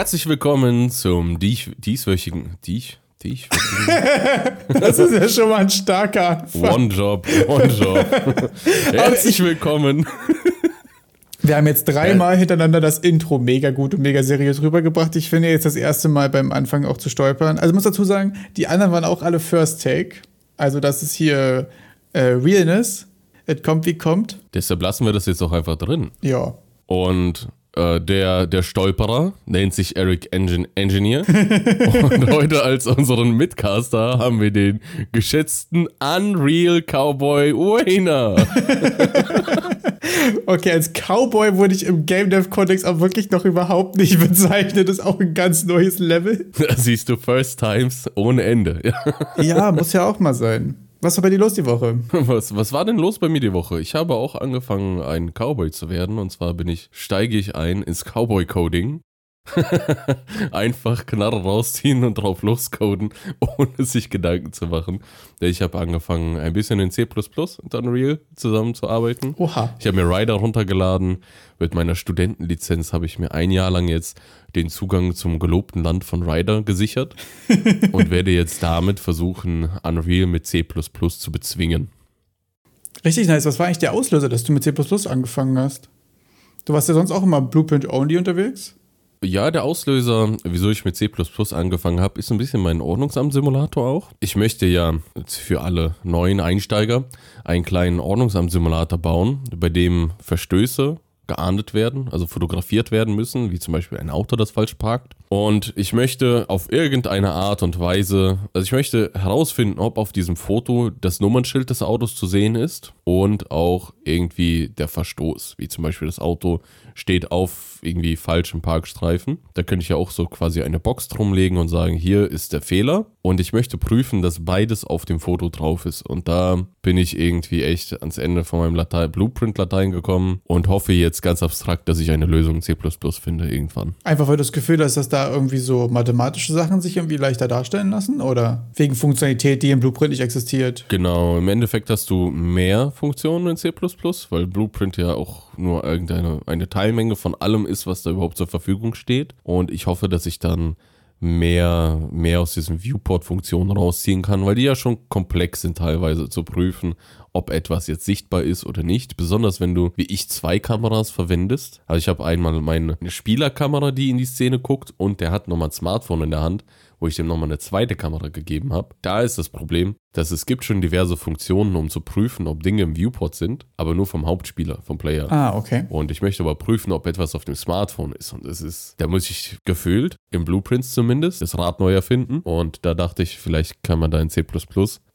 Herzlich willkommen zum dies, dieswöchigen, dies, dieswöchigen Das ist ja schon mal ein starker Anfang. One Job, One Job. Herzlich willkommen. Wir haben jetzt dreimal hintereinander das Intro mega gut und mega seriös rübergebracht. Ich finde jetzt das erste Mal beim Anfang auch zu stolpern. Also ich muss dazu sagen, die anderen waren auch alle First Take. Also das ist hier äh, Realness. Es kommt wie kommt. Deshalb lassen wir das jetzt auch einfach drin. Ja. Und äh, der, der Stolperer nennt sich Eric Engin Engineer. Und heute als unseren Mitcaster haben wir den geschätzten Unreal Cowboy Wayner. Okay, als Cowboy wurde ich im Game Dev Kontext auch wirklich noch überhaupt nicht bezeichnet. Das ist auch ein ganz neues Level. Da siehst du First Times ohne Ende. Ja. Ja, muss ja auch mal sein. Was war bei dir los die Woche? Was, was war denn los bei mir die Woche? Ich habe auch angefangen, ein Cowboy zu werden. Und zwar bin ich, steige ich ein ins Cowboy-Coding. Einfach Knarre rausziehen und drauf loscoden, ohne sich Gedanken zu machen. Ich habe angefangen, ein bisschen in C und Unreal zusammenzuarbeiten. Oha. Ich habe mir Rider runtergeladen. Mit meiner Studentenlizenz habe ich mir ein Jahr lang jetzt den Zugang zum gelobten Land von Rider gesichert und werde jetzt damit versuchen, Unreal mit C zu bezwingen. Richtig nice. Was war eigentlich der Auslöser, dass du mit C angefangen hast? Du warst ja sonst auch immer Blueprint-only unterwegs? Ja, der Auslöser, wieso ich mit C angefangen habe, ist ein bisschen mein Ordnungsamt-Simulator auch. Ich möchte ja für alle neuen Einsteiger einen kleinen Ordnungsamt-Simulator bauen, bei dem Verstöße geahndet werden, also fotografiert werden müssen, wie zum Beispiel ein Auto, das falsch parkt. Und ich möchte auf irgendeine Art und Weise, also ich möchte herausfinden, ob auf diesem Foto das Nummernschild des Autos zu sehen ist und auch irgendwie der Verstoß, wie zum Beispiel das Auto steht auf irgendwie falschem Parkstreifen. Da könnte ich ja auch so quasi eine Box drumlegen und sagen, hier ist der Fehler. Und ich möchte prüfen, dass beides auf dem Foto drauf ist. Und da bin ich irgendwie echt ans Ende von meinem Latein, Blueprint-Latein gekommen und hoffe jetzt ganz abstrakt, dass ich eine Lösung C finde irgendwann. Einfach weil du das Gefühl hast, dass da irgendwie so mathematische Sachen sich irgendwie leichter darstellen lassen? Oder wegen Funktionalität, die im Blueprint nicht existiert? Genau, im Endeffekt hast du mehr Funktionen in C, weil Blueprint ja auch nur irgendeine eine Teilmenge von allem ist, was da überhaupt zur Verfügung steht. Und ich hoffe, dass ich dann mehr, mehr aus diesen Viewport-Funktionen rausziehen kann, weil die ja schon komplex sind teilweise zu prüfen, ob etwas jetzt sichtbar ist oder nicht. Besonders wenn du, wie ich, zwei Kameras verwendest. Also ich habe einmal meine Spielerkamera, die in die Szene guckt und der hat nochmal ein Smartphone in der Hand, wo ich dem nochmal eine zweite Kamera gegeben habe. Da ist das Problem, dass es gibt schon diverse Funktionen, um zu prüfen, ob Dinge im Viewport sind, aber nur vom Hauptspieler, vom Player. Ah, okay. Und ich möchte aber prüfen, ob etwas auf dem Smartphone ist. Und es ist, da muss ich gefühlt, im Blueprints zumindest, das Rad neu erfinden. Und da dachte ich, vielleicht kann man da in C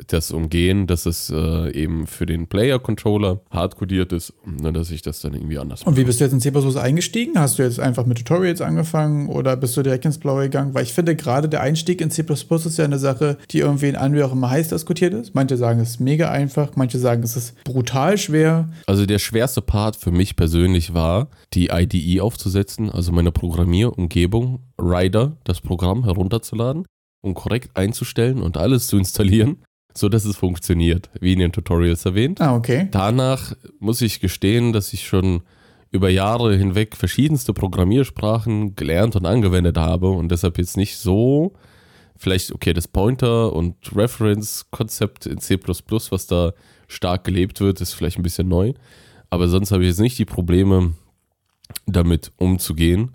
das umgehen, dass es äh, eben für den Player-Controller hardcodiert ist, ne, dass ich das dann irgendwie anders mache. Und wie bist du jetzt in C eingestiegen? Hast du jetzt einfach mit Tutorials angefangen oder bist du direkt ins Blaue gegangen? Weil ich finde, gerade der Einstieg in C ist ja eine Sache, die irgendwie in Unreal auch immer heiß diskutiert ist. Manche sagen, es ist mega einfach, manche sagen, es ist brutal schwer. Also der schwerste Part für mich persönlich war, die IDE aufzusetzen, also meine Programmierumgebung, Rider, das Programm herunterzuladen und korrekt einzustellen und alles zu installieren so dass es funktioniert, wie in den Tutorials erwähnt. Ah, okay. Danach muss ich gestehen, dass ich schon über Jahre hinweg verschiedenste Programmiersprachen gelernt und angewendet habe und deshalb jetzt nicht so, vielleicht, okay, das Pointer- und Reference-Konzept in C, was da stark gelebt wird, ist vielleicht ein bisschen neu. Aber sonst habe ich jetzt nicht die Probleme, damit umzugehen.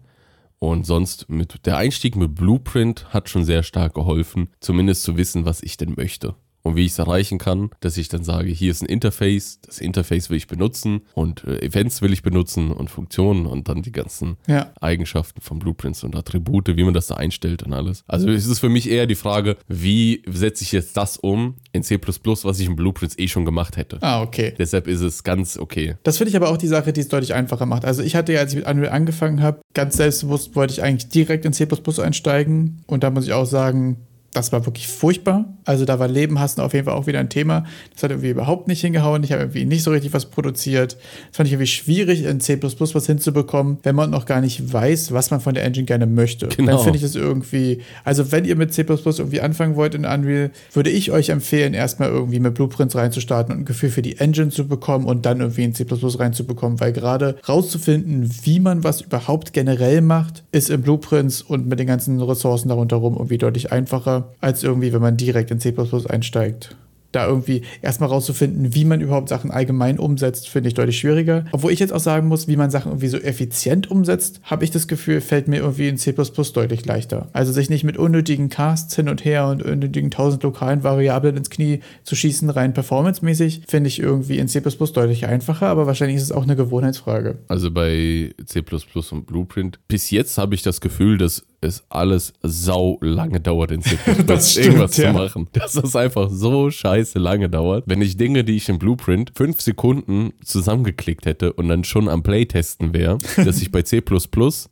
Und sonst mit der Einstieg mit Blueprint hat schon sehr stark geholfen, zumindest zu wissen, was ich denn möchte und wie ich es erreichen kann, dass ich dann sage, hier ist ein Interface, das Interface will ich benutzen und äh, Events will ich benutzen und Funktionen und dann die ganzen ja. Eigenschaften von Blueprints und Attribute, wie man das da einstellt und alles. Also es ist für mich eher die Frage, wie setze ich jetzt das um in C++, was ich in Blueprints eh schon gemacht hätte. Ah, okay. Deshalb ist es ganz okay. Das finde ich aber auch die Sache, die es deutlich einfacher macht. Also ich hatte ja, als ich mit Unreal angefangen habe, ganz selbstbewusst wollte ich eigentlich direkt in C++ einsteigen und da muss ich auch sagen, das war wirklich furchtbar. Also da war Leben hassen auf jeden Fall auch wieder ein Thema. Das hat irgendwie überhaupt nicht hingehauen. Ich habe irgendwie nicht so richtig was produziert. Das fand ich irgendwie schwierig, in C++ was hinzubekommen, wenn man noch gar nicht weiß, was man von der Engine gerne möchte. Genau. Dann finde ich es irgendwie, also wenn ihr mit C++ irgendwie anfangen wollt in Unreal, würde ich euch empfehlen, erstmal irgendwie mit Blueprints reinzustarten und ein Gefühl für die Engine zu bekommen und dann irgendwie in C++ reinzubekommen, weil gerade rauszufinden, wie man was überhaupt generell macht, ist in Blueprints und mit den ganzen Ressourcen darunter rum irgendwie deutlich einfacher als irgendwie, wenn man direkt in C einsteigt da irgendwie erstmal rauszufinden, wie man überhaupt Sachen allgemein umsetzt, finde ich deutlich schwieriger. Obwohl ich jetzt auch sagen muss, wie man Sachen irgendwie so effizient umsetzt, habe ich das Gefühl, fällt mir irgendwie in C deutlich leichter. Also sich nicht mit unnötigen Casts hin und her und unnötigen tausend lokalen Variablen ins Knie zu schießen, rein performancemäßig, finde ich irgendwie in C deutlich einfacher, aber wahrscheinlich ist es auch eine Gewohnheitsfrage. Also bei C und Blueprint, bis jetzt habe ich das Gefühl, dass es alles sau lange dauert in C++, das stimmt, irgendwas ja. zu machen. Dass es einfach so scheiße lange dauert. Wenn ich Dinge, die ich im Blueprint fünf Sekunden zusammengeklickt hätte und dann schon am Playtesten wäre, dass ich bei C++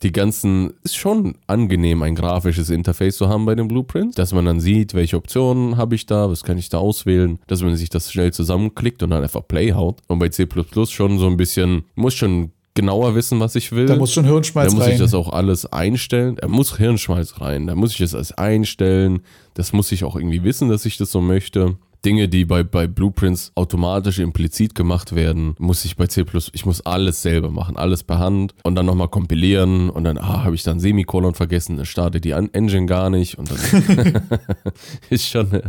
die ganzen, ist schon angenehm, ein grafisches Interface zu haben bei dem Blueprint, dass man dann sieht, welche Optionen habe ich da, was kann ich da auswählen, dass man sich das schnell zusammenklickt und dann einfach Play haut. Und bei C++ schon so ein bisschen, muss schon genauer wissen, was ich will. Da muss schon Hirnschmalz rein. Da muss rein. ich das auch alles einstellen. Da muss Hirnschmalz rein. Da muss ich das alles einstellen. Das muss ich auch irgendwie wissen, dass ich das so möchte. Dinge, die bei, bei Blueprints automatisch implizit gemacht werden, muss ich bei C++, ich muss alles selber machen, alles per Hand und dann nochmal kompilieren und dann, ah, habe ich dann Semikolon vergessen, dann startet die Engine gar nicht und dann ist schon,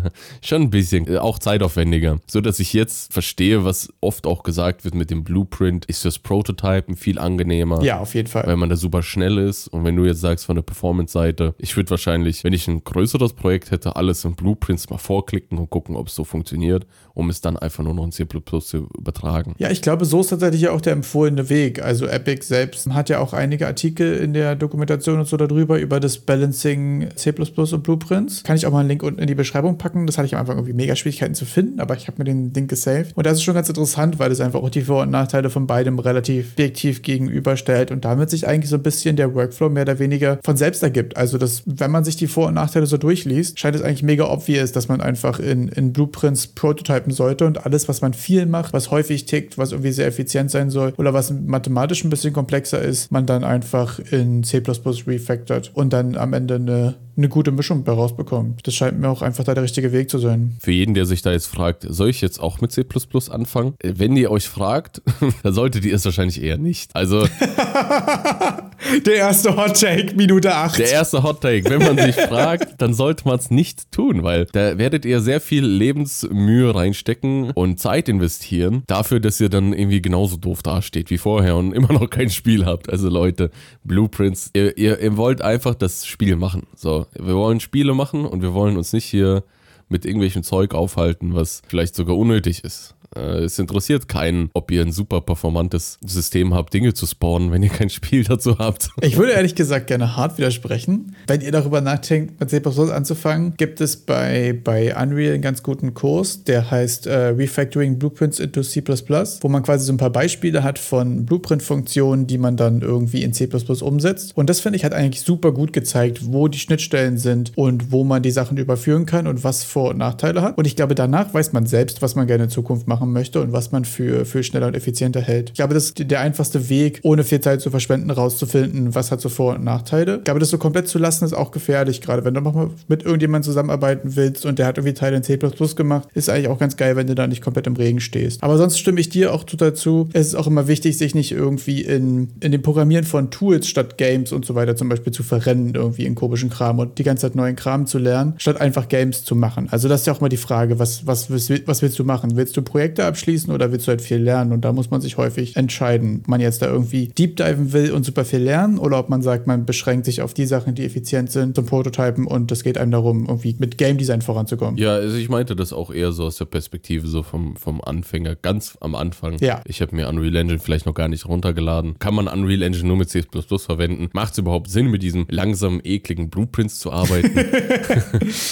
schon ein bisschen, äh, auch zeitaufwendiger. So dass ich jetzt verstehe, was oft auch gesagt wird mit dem Blueprint, ist das Prototypen viel angenehmer. Ja, auf jeden Fall. Weil man da super schnell ist und wenn du jetzt sagst von der Performance-Seite, ich würde wahrscheinlich, wenn ich ein größeres Projekt hätte, alles in Blueprints mal vorklicken und gucken, ob es so funktioniert, um es dann einfach nur noch in C zu übertragen. Ja, ich glaube, so ist tatsächlich auch der empfohlene Weg. Also Epic selbst hat ja auch einige Artikel in der Dokumentation und so darüber, über das Balancing C und Blueprints. Kann ich auch mal einen Link unten in die Beschreibung packen. Das hatte ich am Anfang irgendwie mega Schwierigkeiten zu finden, aber ich habe mir den Link gesaved. Und das ist schon ganz interessant, weil es einfach auch die Vor- und Nachteile von beidem relativ objektiv gegenüberstellt und damit sich eigentlich so ein bisschen der Workflow mehr oder weniger von selbst ergibt. Also, dass, wenn man sich die Vor- und Nachteile so durchliest, scheint es eigentlich mega obvious, dass man einfach in, in Blueprint Blueprints prototypen sollte und alles, was man viel macht, was häufig tickt, was irgendwie sehr effizient sein soll oder was mathematisch ein bisschen komplexer ist, man dann einfach in C refactored und dann am Ende eine eine gute Mischung bei rausbekommt. Das scheint mir auch einfach da der richtige Weg zu sein. Für jeden, der sich da jetzt fragt, soll ich jetzt auch mit C anfangen? Wenn ihr euch fragt, dann solltet ihr es wahrscheinlich eher nicht. Also. der erste Hot Take, Minute 8. Der erste Hot Take. Wenn man sich fragt, dann sollte man es nicht tun, weil da werdet ihr sehr viel Lebensmühe reinstecken und Zeit investieren, dafür, dass ihr dann irgendwie genauso doof dasteht wie vorher und immer noch kein Spiel habt. Also Leute, Blueprints, ihr, ihr, ihr wollt einfach das Spiel machen. So, wir wollen Spiele machen und wir wollen uns nicht hier mit irgendwelchem Zeug aufhalten, was vielleicht sogar unnötig ist. Äh, es interessiert keinen, ob ihr ein super performantes System habt, Dinge zu spawnen, wenn ihr kein Spiel dazu habt. Ich würde ehrlich gesagt gerne hart widersprechen. Wenn ihr darüber nachdenkt, mit C anzufangen, gibt es bei, bei Unreal einen ganz guten Kurs, der heißt äh, Refactoring Blueprints into C++, wo man quasi so ein paar Beispiele hat von Blueprint-Funktionen, die man dann irgendwie in C++ umsetzt. Und das finde ich hat eigentlich super gut gezeigt, wo die Schnittstellen sind und wo man die Sachen überführen kann und was Vor- und Nachteile hat. Und ich glaube, danach weiß man selbst, was man gerne in Zukunft macht machen möchte und was man für, für schneller und effizienter hält. Ich glaube, das ist der einfachste Weg, ohne viel Zeit zu verschwenden, rauszufinden, was hat so Vor- und Nachteile. Ich glaube, das so komplett zu lassen, ist auch gefährlich, gerade wenn du nochmal mit irgendjemandem zusammenarbeiten willst und der hat irgendwie Teile in C gemacht, ist eigentlich auch ganz geil, wenn du da nicht komplett im Regen stehst. Aber sonst stimme ich dir auch dazu. Es ist auch immer wichtig, sich nicht irgendwie in, in dem Programmieren von Tools statt Games und so weiter zum Beispiel zu verrennen, irgendwie in komischen Kram und die ganze Zeit neuen Kram zu lernen, statt einfach Games zu machen. Also das ist ja auch mal die Frage, was, was, was willst du machen? Willst du Projekte Projekte abschließen oder willst du halt viel lernen? Und da muss man sich häufig entscheiden, ob man jetzt da irgendwie deep diven will und super viel lernen oder ob man sagt, man beschränkt sich auf die Sachen, die effizient sind zum Prototypen und es geht einem darum, irgendwie mit Game Design voranzukommen. Ja, also ich meinte das auch eher so aus der Perspektive so vom, vom Anfänger, ganz am Anfang. Ja. Ich habe mir Unreal Engine vielleicht noch gar nicht runtergeladen. Kann man Unreal Engine nur mit C++ verwenden? Macht es überhaupt Sinn, mit diesen langsamen, ekligen Blueprints zu arbeiten?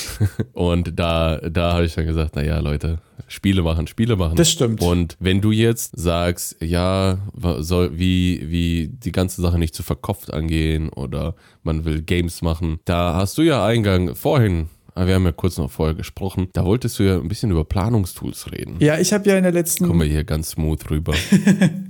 und da, da habe ich dann gesagt, naja, Leute, Spiele machen, Spiele machen. Das stimmt. Und wenn du jetzt sagst, ja, soll, wie, wie die ganze Sache nicht zu verkopft angehen oder man will Games machen, da hast du ja Eingang vorhin wir haben ja kurz noch vorher gesprochen, da wolltest du ja ein bisschen über Planungstools reden. Ja, ich habe ja in der letzten. Kommen wir hier ganz smooth rüber.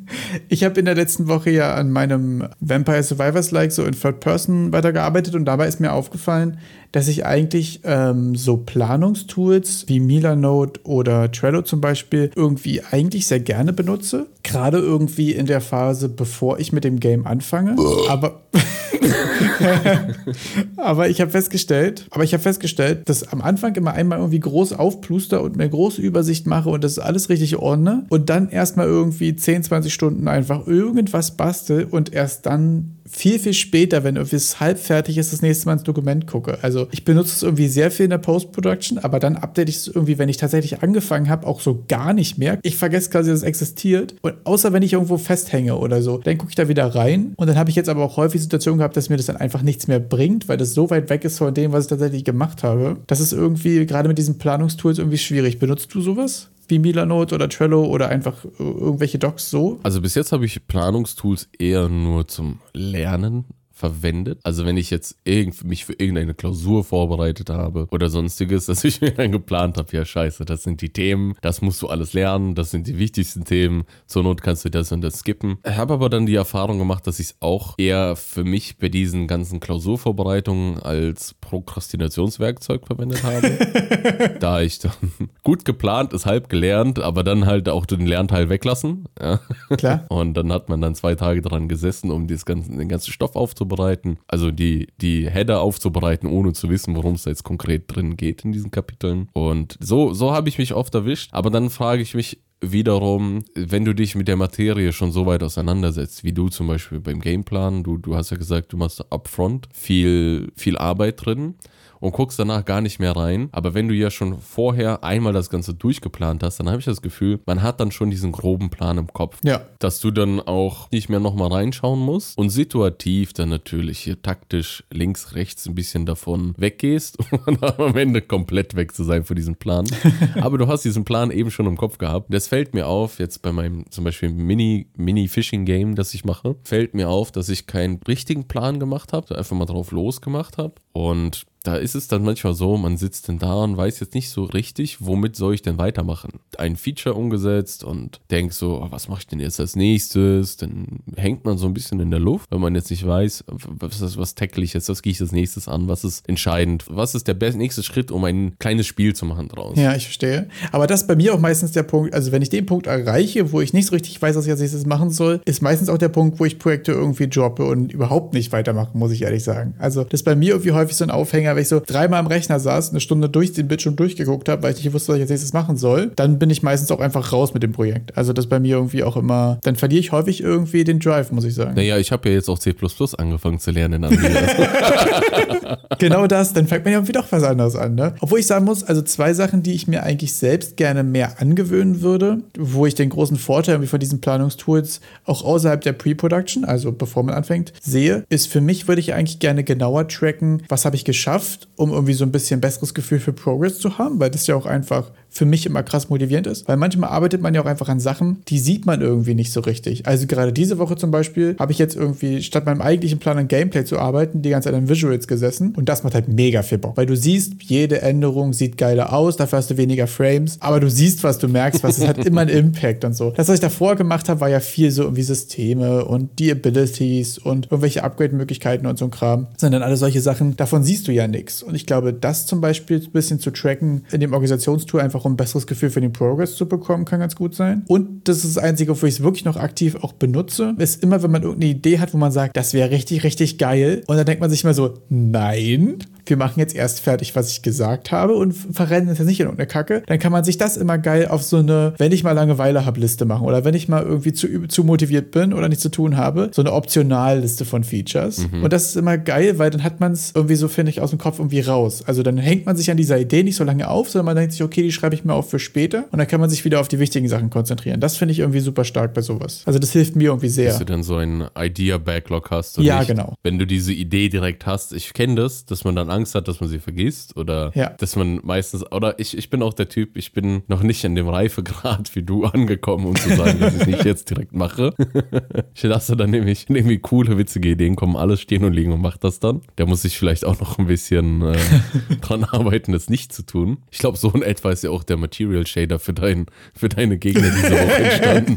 ich habe in der letzten Woche ja an meinem Vampire Survivors Like so in Third Person weitergearbeitet und dabei ist mir aufgefallen, dass ich eigentlich ähm, so Planungstools wie Milanote oder Trello zum Beispiel irgendwie eigentlich sehr gerne benutze. Gerade irgendwie in der Phase, bevor ich mit dem Game anfange. aber, aber ich habe festgestellt, aber ich habe festgestellt, dass am Anfang immer einmal irgendwie groß aufpluster und mir große Übersicht mache und das alles richtig ordne und dann erstmal irgendwie 10, 20 Stunden einfach irgendwas bastel und erst dann viel, viel später, wenn es halb fertig ist, das nächste Mal ins Dokument gucke. Also ich benutze es irgendwie sehr viel in der Post-Production, aber dann update ich es irgendwie, wenn ich tatsächlich angefangen habe, auch so gar nicht mehr. Ich vergesse quasi, dass es existiert. Und außer wenn ich irgendwo festhänge oder so, dann gucke ich da wieder rein. Und dann habe ich jetzt aber auch häufig Situationen gehabt, dass mir das dann einfach nichts mehr bringt, weil das so weit weg ist von dem, was ich tatsächlich gemacht habe. Das ist irgendwie gerade mit diesen Planungstools irgendwie schwierig. Benutzt du sowas? Wie Milanote oder Trello oder einfach irgendwelche Docs so? Also bis jetzt habe ich Planungstools eher nur zum Lernen verwendet. Also wenn ich jetzt mich für irgendeine Klausur vorbereitet habe oder sonstiges, dass ich mir dann geplant habe, ja scheiße, das sind die Themen, das musst du alles lernen, das sind die wichtigsten Themen, zur Not kannst du das und das skippen. Ich habe aber dann die Erfahrung gemacht, dass ich es auch eher für mich bei diesen ganzen Klausurvorbereitungen als Prokrastinationswerkzeug verwendet habe. da ich dann gut geplant ist, halb gelernt, aber dann halt auch den Lernteil weglassen. Ja. Klar. Und dann hat man dann zwei Tage dran gesessen, um das ganze, den ganzen Stoff aufzubereiten, also die, die Header aufzubereiten, ohne zu wissen, worum es da jetzt konkret drin geht in diesen Kapiteln. Und so, so habe ich mich oft erwischt. Aber dann frage ich mich, wiederum, wenn du dich mit der Materie schon so weit auseinandersetzt, wie du zum Beispiel beim Gameplan, du, du hast ja gesagt, du machst upfront viel, viel Arbeit drin und guckst danach gar nicht mehr rein. Aber wenn du ja schon vorher einmal das Ganze durchgeplant hast, dann habe ich das Gefühl, man hat dann schon diesen groben Plan im Kopf. Ja. Dass du dann auch nicht mehr nochmal reinschauen musst und situativ dann natürlich hier taktisch links, rechts ein bisschen davon weggehst, um am Ende komplett weg zu sein von diesem Plan. Aber du hast diesen Plan eben schon im Kopf gehabt. Das fällt mir auf, jetzt bei meinem zum Beispiel Mini-Fishing-Game, das ich mache, fällt mir auf, dass ich keinen richtigen Plan gemacht habe, einfach mal drauf losgemacht habe. Und da ist es dann manchmal so, man sitzt denn da und weiß jetzt nicht so richtig, womit soll ich denn weitermachen. Ein Feature umgesetzt und denkt so, oh, was mache ich denn jetzt als nächstes? Dann hängt man so ein bisschen in der Luft, wenn man jetzt nicht weiß, was, tackle ich jetzt, was gehe ich als nächstes an, was ist entscheidend, was ist der nächste Schritt, um ein kleines Spiel zu machen draus. Ja, ich verstehe. Aber das ist bei mir auch meistens der Punkt, also wenn ich den Punkt erreiche, wo ich nicht so richtig weiß, was ich als nächstes machen soll, ist meistens auch der Punkt, wo ich Projekte irgendwie droppe und überhaupt nicht weitermache, muss ich ehrlich sagen. Also das ist bei mir irgendwie häufig so ein Aufhänger, weil ich so dreimal am Rechner saß, eine Stunde durch den Bildschirm durchgeguckt habe, weil ich nicht wusste, was ich als nächstes machen soll, dann bin ich meistens auch einfach raus mit dem Projekt. Also das bei mir irgendwie auch immer, dann verliere ich häufig irgendwie den Drive, muss ich sagen. Naja, ich habe ja jetzt auch C angefangen zu lernen. genau das, dann fängt man ja irgendwie doch was anderes an. Ne? Obwohl ich sagen muss, also zwei Sachen, die ich mir eigentlich selbst gerne mehr angewöhnen würde, wo ich den großen Vorteil von diesen Planungstools auch außerhalb der Pre-Production, also bevor man anfängt, sehe, ist für mich würde ich eigentlich gerne genauer tracken, was habe ich geschafft, um irgendwie so ein bisschen besseres Gefühl für Progress zu haben, weil das ja auch einfach für mich immer krass motivierend ist. Weil manchmal arbeitet man ja auch einfach an Sachen, die sieht man irgendwie nicht so richtig. Also gerade diese Woche zum Beispiel habe ich jetzt irgendwie statt meinem eigentlichen Plan an Gameplay zu arbeiten, die ganze Zeit an Visuals gesessen und das macht halt mega viel Bock. Weil du siehst, jede Änderung sieht geiler aus, dafür hast du weniger Frames, aber du siehst, was du merkst, was es hat immer einen Impact und so. Das, was ich davor gemacht habe, war ja viel so irgendwie Systeme und die Abilities und irgendwelche Upgrade-Möglichkeiten und so ein Kram. Das sind dann alle solche Sachen, davon siehst du ja nichts. Und ich glaube, das zum Beispiel ein bisschen zu tracken in dem Organisationstool einfach um ein besseres Gefühl für den Progress zu bekommen, kann ganz gut sein. Und das ist das Einzige, wo ich es wirklich noch aktiv auch benutze, ist immer, wenn man irgendeine Idee hat, wo man sagt, das wäre richtig, richtig geil. Und dann denkt man sich mal so, nein, wir machen jetzt erst fertig, was ich gesagt habe und verrennen es jetzt nicht in irgendeine Kacke, dann kann man sich das immer geil auf so eine, wenn ich mal Langeweile habe, Liste machen oder wenn ich mal irgendwie zu, zu motiviert bin oder nichts zu tun habe, so eine Optionalliste von Features. Mhm. Und das ist immer geil, weil dann hat man es irgendwie so, finde ich, aus dem Kopf irgendwie raus. Also dann hängt man sich an dieser Idee nicht so lange auf, sondern man denkt sich, okay, die schreibe ich mir auf für später und dann kann man sich wieder auf die wichtigen Sachen konzentrieren. Das finde ich irgendwie super stark bei sowas. Also das hilft mir irgendwie sehr. Dass du dann so einen Idea-Backlog hast. ja, nicht? genau. Wenn du diese Idee direkt hast, ich kenne das, dass man dann Angst hat, dass man sie vergisst oder Ja. dass man meistens, oder ich, ich bin auch der Typ, ich bin noch nicht an dem Reifegrad wie du angekommen, um zu sagen, dass ich es nicht jetzt direkt mache. ich lasse dann nämlich irgendwie coole, witzige Ideen kommen, alles stehen und liegen und macht das dann. Da muss ich vielleicht auch noch ein bisschen äh, dran arbeiten, das nicht zu tun. Ich glaube, so in etwa ist ja auch der Material Shader für, dein, für deine Gegner diese Woche entstanden.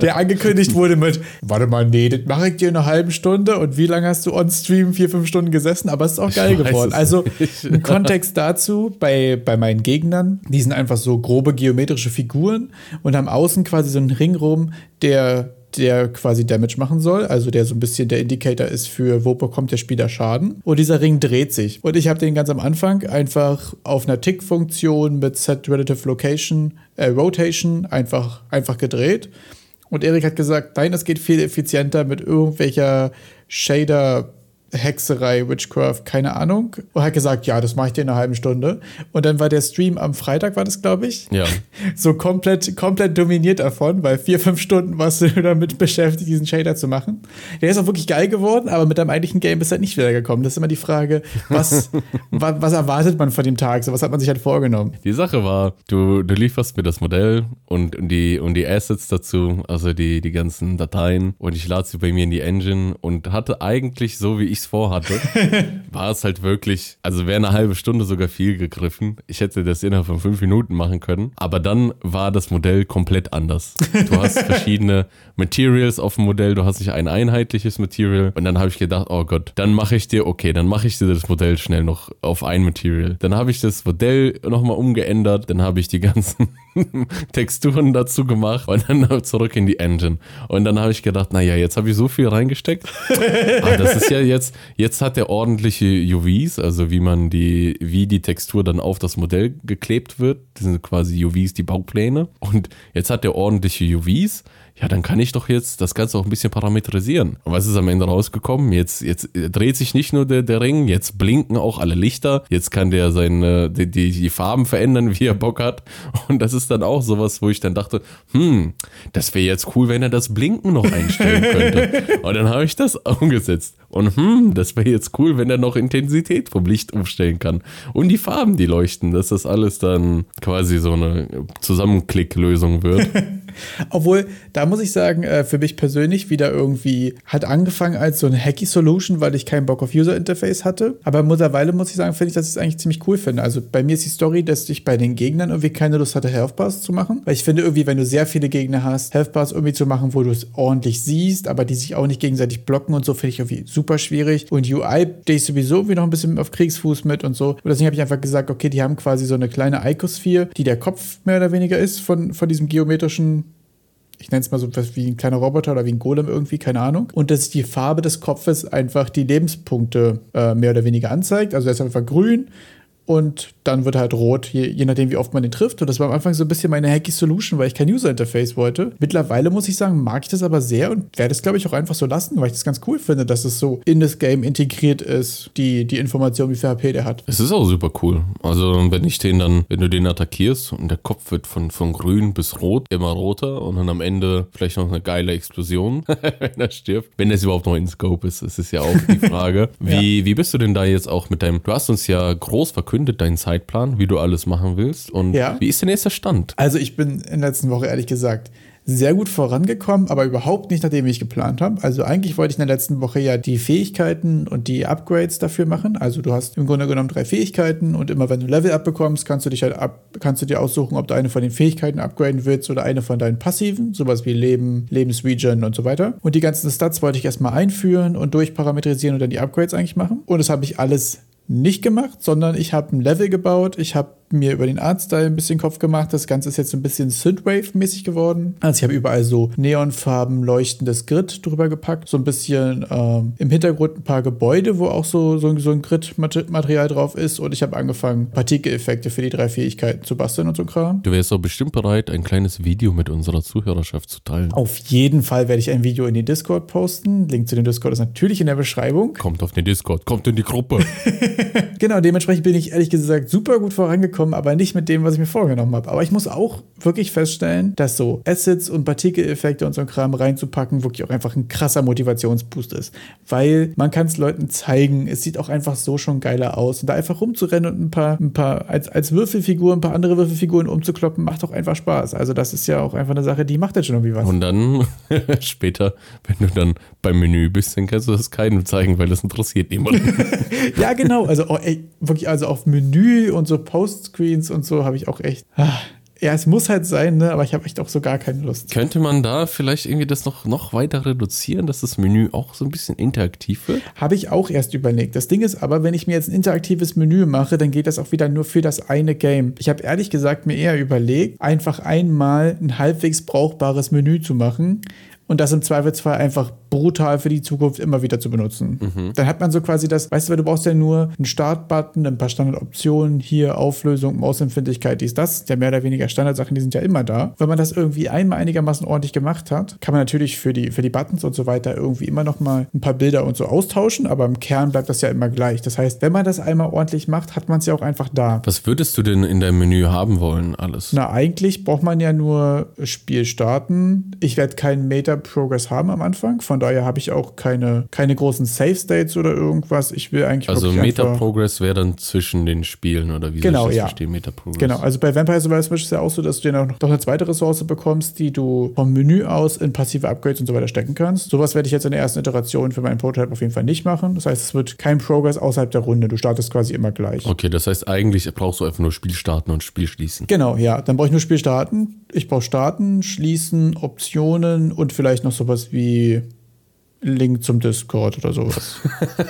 Der angekündigt wurde mit, warte mal, nee, das mache ich dir in einer halben Stunde und wie lange hast du on Stream? Vier, fünf Stunden gesessen, aber es ist auch geil geworden. Also ein Kontext dazu, bei, bei meinen Gegnern, die sind einfach so grobe geometrische Figuren und haben außen quasi so einen Ring rum, der der quasi Damage machen soll, also der so ein bisschen der Indicator ist für, wo bekommt der Spieler Schaden. Und dieser Ring dreht sich. Und ich habe den ganz am Anfang einfach auf einer Tick-Funktion mit Set Relative Location, äh, Rotation einfach, einfach gedreht. Und Erik hat gesagt, nein, das geht viel effizienter mit irgendwelcher Shader. Hexerei, Witchcraft, keine Ahnung. Und hat gesagt, ja, das mache ich dir in einer halben Stunde. Und dann war der Stream am Freitag, war das, glaube ich, Ja. so komplett, komplett dominiert davon, weil vier, fünf Stunden warst du damit beschäftigt, diesen Shader zu machen. Der ist auch wirklich geil geworden, aber mit deinem eigentlichen Game ist halt nicht wiedergekommen. Das ist immer die Frage, was, wa, was erwartet man von dem Tag? So, was hat man sich halt vorgenommen? Die Sache war, du, du lieferst mir das Modell und, und, die, und die Assets dazu, also die, die ganzen Dateien und ich lade sie bei mir in die Engine und hatte eigentlich, so wie ich es vorhatte, war es halt wirklich, also wäre eine halbe Stunde sogar viel gegriffen. Ich hätte das innerhalb von fünf Minuten machen können, aber dann war das Modell komplett anders. Du hast verschiedene Materials auf dem Modell, du hast nicht ein einheitliches Material und dann habe ich gedacht, oh Gott, dann mache ich dir, okay, dann mache ich dir das Modell schnell noch auf ein Material. Dann habe ich das Modell nochmal umgeändert, dann habe ich die ganzen Texturen dazu gemacht und dann zurück in die Engine. Und dann habe ich gedacht, naja, jetzt habe ich so viel reingesteckt. ah, das ist ja jetzt, jetzt hat er ordentliche UVs, also wie man die, wie die Textur dann auf das Modell geklebt wird. Das sind quasi UVs, die Baupläne. Und jetzt hat er ordentliche UVs. Ja, dann kann ich doch jetzt das Ganze auch ein bisschen parametrisieren. Und was ist am Ende rausgekommen? Jetzt, jetzt dreht sich nicht nur der, der Ring, jetzt blinken auch alle Lichter. Jetzt kann der seine, die, die, die Farben verändern, wie er Bock hat. Und das ist dann auch sowas, wo ich dann dachte, hm, das wäre jetzt cool, wenn er das Blinken noch einstellen könnte. Und dann habe ich das umgesetzt. Und hm, das wäre jetzt cool, wenn er noch Intensität vom Licht umstellen kann. Und die Farben, die leuchten, dass das alles dann quasi so eine Zusammenklicklösung wird. Obwohl, da muss ich sagen, äh, für mich persönlich wieder irgendwie hat angefangen als so eine hacky Solution, weil ich keinen Bock auf User Interface hatte. Aber mittlerweile muss ich sagen, finde ich, dass ich es eigentlich ziemlich cool finde. Also bei mir ist die Story, dass ich bei den Gegnern irgendwie keine Lust hatte, Health Bars zu machen. Weil ich finde irgendwie, wenn du sehr viele Gegner hast, Health Bars irgendwie zu machen, wo du es ordentlich siehst, aber die sich auch nicht gegenseitig blocken und so, finde ich irgendwie super schwierig. Und UI stehe ich sowieso irgendwie noch ein bisschen auf Kriegsfuß mit und so. Und deswegen habe ich einfach gesagt, okay, die haben quasi so eine kleine Icosphere, die der Kopf mehr oder weniger ist von, von diesem geometrischen ich nenne es mal so wie ein kleiner Roboter oder wie ein Golem irgendwie, keine Ahnung. Und dass die Farbe des Kopfes einfach die Lebenspunkte äh, mehr oder weniger anzeigt. Also er ist einfach grün und dann wird er halt rot, je, je nachdem, wie oft man den trifft. Und das war am Anfang so ein bisschen meine hacky Solution, weil ich kein User-Interface wollte. Mittlerweile muss ich sagen, mag ich das aber sehr und werde es, glaube ich, auch einfach so lassen, weil ich das ganz cool finde, dass es so in das Game integriert ist, die, die Information, wie viel HP der hat. Es ist auch super cool. Also, wenn ich den dann, wenn du den attackierst und der Kopf wird von, von grün bis rot immer roter und dann am Ende vielleicht noch eine geile Explosion, wenn er stirbt. Wenn es überhaupt noch in Scope ist, das ist ja auch die Frage. Wie, wie bist du denn da jetzt auch mit deinem, du hast uns ja groß verkündet, deinen Zeitplan, wie du alles machen willst. Und Ja. wie ist denn jetzt der Stand? Also ich bin in der letzten Woche ehrlich gesagt sehr gut vorangekommen, aber überhaupt nicht nachdem, ich geplant habe. Also eigentlich wollte ich in der letzten Woche ja die Fähigkeiten und die Upgrades dafür machen. Also du hast im Grunde genommen drei Fähigkeiten und immer wenn du Level abbekommst, kannst du dich halt ab, kannst du dir aussuchen, ob du eine von den Fähigkeiten upgraden willst oder eine von deinen passiven, sowas wie Leben, Lebensregen und so weiter. Und die ganzen Stats wollte ich erstmal einführen und durchparametrisieren und dann die Upgrades eigentlich machen. Und das habe ich alles nicht gemacht, sondern ich habe ein Level gebaut, ich habe mir über den Artstyle ein bisschen Kopf gemacht. Das Ganze ist jetzt ein bisschen Synthwave-mäßig geworden. Also ich habe überall so neonfarben leuchtendes Grid drüber gepackt. So ein bisschen ähm, im Hintergrund ein paar Gebäude, wo auch so, so, so ein Grid-Material drauf ist. Und ich habe angefangen, Partikeleffekte für die drei Fähigkeiten zu basteln und so ein Kram. Du wärst doch bestimmt bereit, ein kleines Video mit unserer Zuhörerschaft zu teilen. Auf jeden Fall werde ich ein Video in den Discord posten. Link zu dem Discord ist natürlich in der Beschreibung. Kommt auf den Discord, kommt in die Gruppe. Genau, dementsprechend bin ich ehrlich gesagt super gut vorangekommen, aber nicht mit dem, was ich mir vorgenommen habe. Aber ich muss auch wirklich feststellen, dass so Assets und Partikeleffekte und so ein Kram reinzupacken wirklich auch einfach ein krasser Motivationsboost ist. Weil man kann es Leuten zeigen, es sieht auch einfach so schon geiler aus. Und da einfach rumzurennen und ein paar, ein paar als, als Würfelfigur, ein paar andere Würfelfiguren umzukloppen, macht auch einfach Spaß. Also das ist ja auch einfach eine Sache, die macht jetzt schon irgendwie was. Und dann später, wenn du dann beim Menü bist, dann kannst du das keinem zeigen, weil das interessiert niemanden. ja, genau. Also oh, ey, wirklich, also auf Menü und so Postscreens und so habe ich auch echt. Ah, ja, es muss halt sein, ne? aber ich habe echt auch so gar keine Lust. Könnte man da vielleicht irgendwie das noch, noch weiter reduzieren, dass das Menü auch so ein bisschen interaktiv wird? Habe ich auch erst überlegt. Das Ding ist aber, wenn ich mir jetzt ein interaktives Menü mache, dann geht das auch wieder nur für das eine Game. Ich habe ehrlich gesagt mir eher überlegt, einfach einmal ein halbwegs brauchbares Menü zu machen und das im Zweifelsfall einfach brutal für die Zukunft immer wieder zu benutzen. Mhm. Dann hat man so quasi das, weißt du, du brauchst ja nur einen Startbutton, ein paar Standardoptionen, hier Auflösung, Mausempfindlichkeit, dies, das, ja mehr oder weniger Standardsachen, die sind ja immer da. Wenn man das irgendwie einmal einigermaßen ordentlich gemacht hat, kann man natürlich für die, für die Buttons und so weiter irgendwie immer noch mal ein paar Bilder und so austauschen, aber im Kern bleibt das ja immer gleich. Das heißt, wenn man das einmal ordentlich macht, hat man es ja auch einfach da. Was würdest du denn in deinem Menü haben wollen, alles? Na, eigentlich braucht man ja nur Spiel starten. Ich werde keinen Meta-Progress haben am Anfang, von daher habe ich auch keine, keine großen Save States oder irgendwas. Ich will eigentlich. Also Meta Progress wäre dann zwischen den Spielen oder wie genau, soll ich das ja. verstehen? Meta Progress. Genau, also bei Vampire Survivors ist es ja auch so, dass du dann auch noch eine zweite Ressource bekommst, die du vom Menü aus in passive Upgrades und so weiter stecken kannst. Sowas werde ich jetzt in der ersten Iteration für meinen Prototype auf jeden Fall nicht machen. Das heißt, es wird kein Progress außerhalb der Runde. Du startest quasi immer gleich. Okay, das heißt, eigentlich brauchst du einfach nur Spiel starten und Spiel schließen. Genau, ja. Dann brauche ich nur Spiel starten. Ich brauche starten, schließen, Optionen und vielleicht noch sowas wie Link zum Discord oder sowas.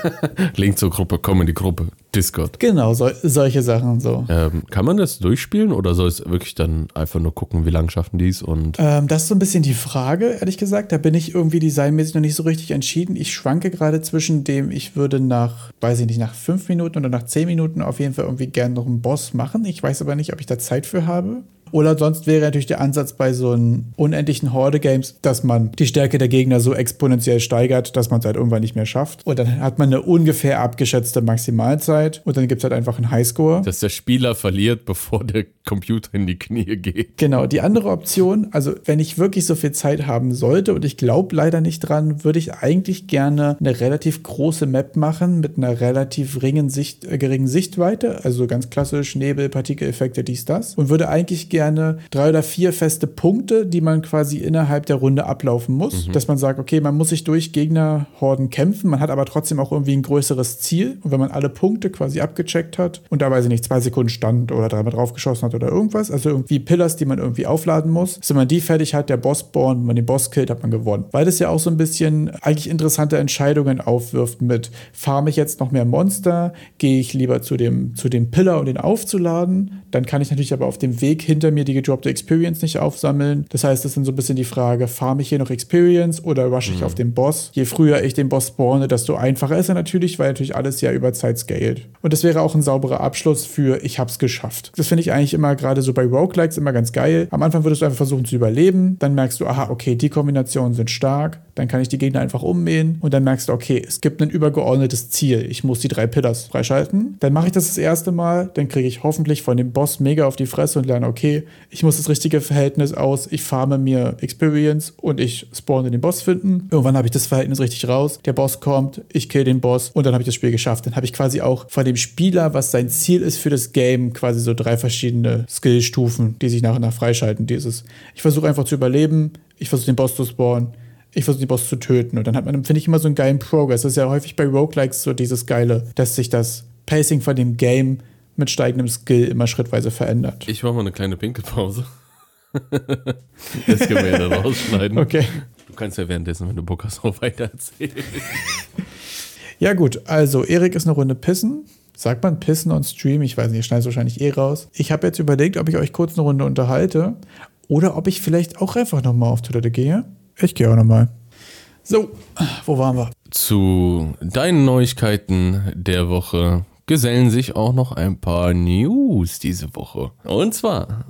Link zur Gruppe, komm in die Gruppe, Discord. Genau, so, solche Sachen so. Ähm, kann man das durchspielen oder soll es wirklich dann einfach nur gucken, wie lang schaffen die es und. Ähm, das ist so ein bisschen die Frage, ehrlich gesagt. Da bin ich irgendwie designmäßig noch nicht so richtig entschieden. Ich schwanke gerade zwischen dem, ich würde nach, weiß ich nicht, nach fünf Minuten oder nach zehn Minuten auf jeden Fall irgendwie gerne noch einen Boss machen. Ich weiß aber nicht, ob ich da Zeit für habe. Oder sonst wäre natürlich der Ansatz bei so einen unendlichen Horde-Games, dass man die Stärke der Gegner so exponentiell steigert, dass man es halt irgendwann nicht mehr schafft. Und dann hat man eine ungefähr abgeschätzte Maximalzeit und dann gibt es halt einfach einen Highscore. Dass der Spieler verliert, bevor der Computer in die Knie geht. Genau, die andere Option, also wenn ich wirklich so viel Zeit haben sollte und ich glaube leider nicht dran, würde ich eigentlich gerne eine relativ große Map machen mit einer relativ geringen, Sicht, äh, geringen Sichtweite, also ganz klassisch Nebel, Partikeleffekte, dies, das und würde eigentlich gerne gerne drei oder vier feste Punkte, die man quasi innerhalb der Runde ablaufen muss. Mhm. Dass man sagt, okay, man muss sich durch Gegnerhorden kämpfen, man hat aber trotzdem auch irgendwie ein größeres Ziel. Und wenn man alle Punkte quasi abgecheckt hat und da weiß ich nicht, zwei Sekunden stand oder dreimal draufgeschossen hat oder irgendwas, also irgendwie Pillars, die man irgendwie aufladen muss, wenn man die fertig hat, der Boss spawnt, wenn man den Boss killt, hat man gewonnen. Weil das ja auch so ein bisschen eigentlich interessante Entscheidungen aufwirft mit, farme ich jetzt noch mehr Monster, gehe ich lieber zu dem, zu dem Pillar, um den aufzuladen, dann kann ich natürlich aber auf dem Weg hinter mir die gedroppte Experience nicht aufsammeln. Das heißt, das sind so ein bisschen die Frage, farme ich hier noch Experience oder rush ich mhm. auf den Boss? Je früher ich den Boss spawne, desto einfacher ist er natürlich, weil natürlich alles ja über Zeit scaled. Und das wäre auch ein sauberer Abschluss für ich hab's geschafft. Das finde ich eigentlich immer gerade so bei Roguelikes immer ganz geil. Am Anfang würdest du einfach versuchen zu überleben, dann merkst du, aha, okay, die Kombinationen sind stark, dann kann ich die Gegner einfach ummähen und dann merkst du, okay, es gibt ein übergeordnetes Ziel. Ich muss die drei Pillars freischalten. Dann mache ich das das erste Mal, dann kriege ich hoffentlich von dem Boss mega auf die Fresse und lerne, okay, ich muss das richtige Verhältnis aus, ich farme mir Experience und ich spawne den Boss finden. Irgendwann habe ich das Verhältnis richtig raus. Der Boss kommt, ich kill den Boss und dann habe ich das Spiel geschafft. Dann habe ich quasi auch von dem Spieler, was sein Ziel ist für das Game, quasi so drei verschiedene Skillstufen, die sich nach und nach freischalten. Dieses, ich versuche einfach zu überleben, ich versuche den Boss zu spawnen, ich versuche den Boss zu töten. Und dann hat man, finde ich, immer so einen geilen Progress. Das ist ja häufig bei Roguelikes so dieses Geile, dass sich das Pacing von dem Game mit steigendem Skill immer schrittweise verändert. Ich mache mal eine kleine Pinkelpause. das können wir ja dann rausschneiden. Okay. Du kannst ja währenddessen, wenn du Bock hast, auch weiter erzählen. ja, gut. Also, Erik ist eine Runde pissen. Sagt man pissen on Stream? Ich weiß nicht, ich schneide es wahrscheinlich eh raus. Ich habe jetzt überlegt, ob ich euch kurz eine Runde unterhalte oder ob ich vielleicht auch einfach nochmal auf Toilette gehe. Ich gehe auch nochmal. So, wo waren wir? Zu deinen Neuigkeiten der Woche gesellen sich auch noch ein paar News diese Woche. Und zwar,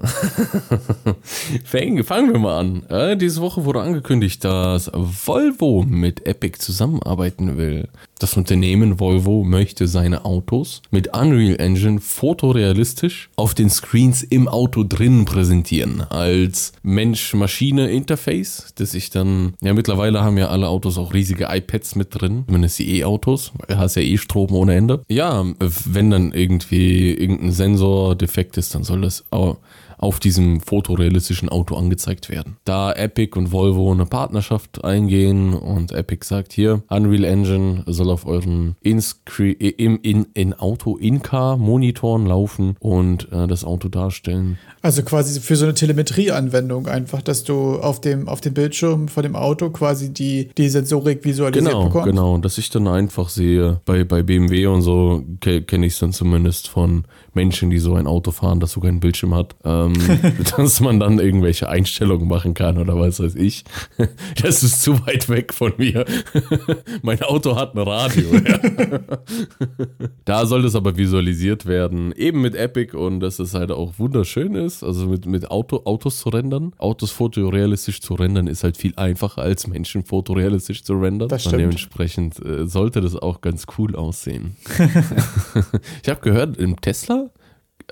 fangen wir mal an. Äh, diese Woche wurde angekündigt, dass Volvo mit Epic zusammenarbeiten will. Das Unternehmen Volvo möchte seine Autos mit Unreal Engine fotorealistisch auf den Screens im Auto drin präsentieren. Als Mensch-Maschine-Interface, das ich dann, ja mittlerweile haben ja alle Autos auch riesige iPads mit drin, zumindest die E-Autos, hast ja eh Strom ohne Ende. Ja, wenn dann irgendwie irgendein Sensor defekt ist, dann soll das auch auf diesem fotorealistischen Auto angezeigt werden. Da Epic und Volvo eine Partnerschaft eingehen und Epic sagt hier, Unreal Engine soll auf euren im in, in Auto In-Car Monitoren laufen und äh, das Auto darstellen. Also quasi für so eine Telemetrie-Anwendung einfach, dass du auf dem, auf dem Bildschirm von dem Auto quasi die, die Sensorik visualisiert genau, bekommst. Genau, dass ich dann einfach sehe, bei, bei BMW und so kenne ich es dann zumindest von Menschen, die so ein Auto fahren, das sogar einen Bildschirm hat, ähm, dass man dann irgendwelche Einstellungen machen kann oder was weiß ich. Das ist zu weit weg von mir. mein Auto hat ein Radio. Ja. da soll das aber visualisiert werden, eben mit Epic und dass es halt auch wunderschön ist, also mit, mit Auto, Autos zu rendern. Autos fotorealistisch zu rendern ist halt viel einfacher als Menschen fotorealistisch zu rendern. Das stimmt. Und dementsprechend äh, sollte das auch ganz cool aussehen. ich habe gehört, im Tesla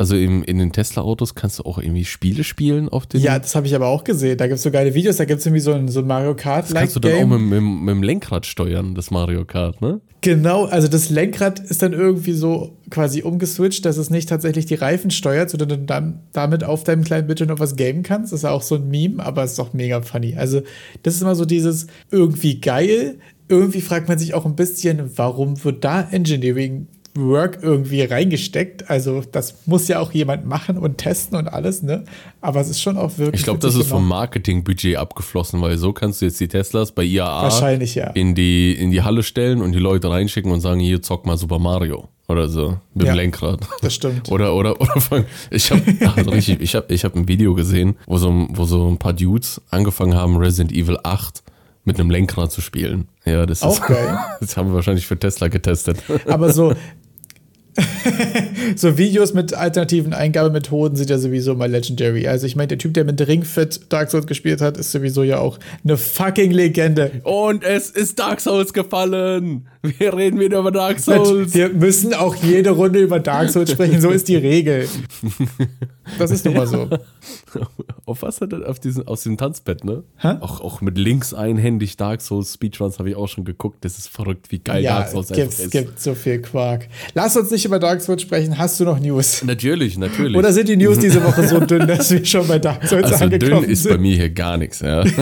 also im, in den Tesla-Autos kannst du auch irgendwie Spiele spielen auf den. Ja, das habe ich aber auch gesehen. Da gibt es so geile Videos, da gibt es irgendwie so ein, so ein Mario Kart. Das kannst du dann auch mit, mit, mit, dem Lenkrad steuern, das Mario Kart, ne? Genau, also das Lenkrad ist dann irgendwie so quasi umgeswitcht, dass es nicht tatsächlich die Reifen steuert, sondern du dann damit auf deinem kleinen Bildschirm noch was gamen kannst. Das ist auch so ein Meme, aber es ist doch mega funny. Also, das ist immer so dieses irgendwie geil. Irgendwie fragt man sich auch ein bisschen, warum wird da Engineering Work irgendwie reingesteckt. Also das muss ja auch jemand machen und testen und alles, ne? Aber es ist schon auch wirklich. Ich glaube, das ist vom Marketingbudget abgeflossen, weil so kannst du jetzt die Teslas bei IAA Wahrscheinlich, ja. in, die, in die Halle stellen und die Leute reinschicken und sagen, hier zock mal Super Mario. Oder so, mit ja, dem Lenkrad. Das stimmt. Oder, oder, oder fang, ich habe also richtig, ich hab, ich hab ein Video gesehen, wo so, wo so ein paar Dudes angefangen haben, Resident Evil 8 mit einem Lenkrad zu spielen. Ja, das auch ist geil. Das haben wir wahrscheinlich für Tesla getestet. Aber so, so Videos mit alternativen Eingabemethoden sind ja sowieso mal legendary. Also ich meine, der Typ, der mit Ring Fit Dark Souls gespielt hat, ist sowieso ja auch eine fucking Legende. Und es ist Dark Souls gefallen. Wir reden wieder über Dark Souls. Wir müssen auch jede Runde über Dark Souls sprechen. So ist die Regel. Das ist nun mal so. Auf was hat er? Auf diesen, aus dem Tanzbett, ne? Hä? Auch, auch mit links einhändig Dark Souls Speedruns habe ich auch schon geguckt. Das ist verrückt, wie geil ja, Dark Souls einfach ist. Es gibt so viel Quark. Lass uns nicht über Dark Souls sprechen. Hast du noch News? Natürlich, natürlich. Oder sind die News diese Woche so dünn, dass wir schon bei Dark Souls also angekommen dünn ist bei mir hier gar nichts, ja.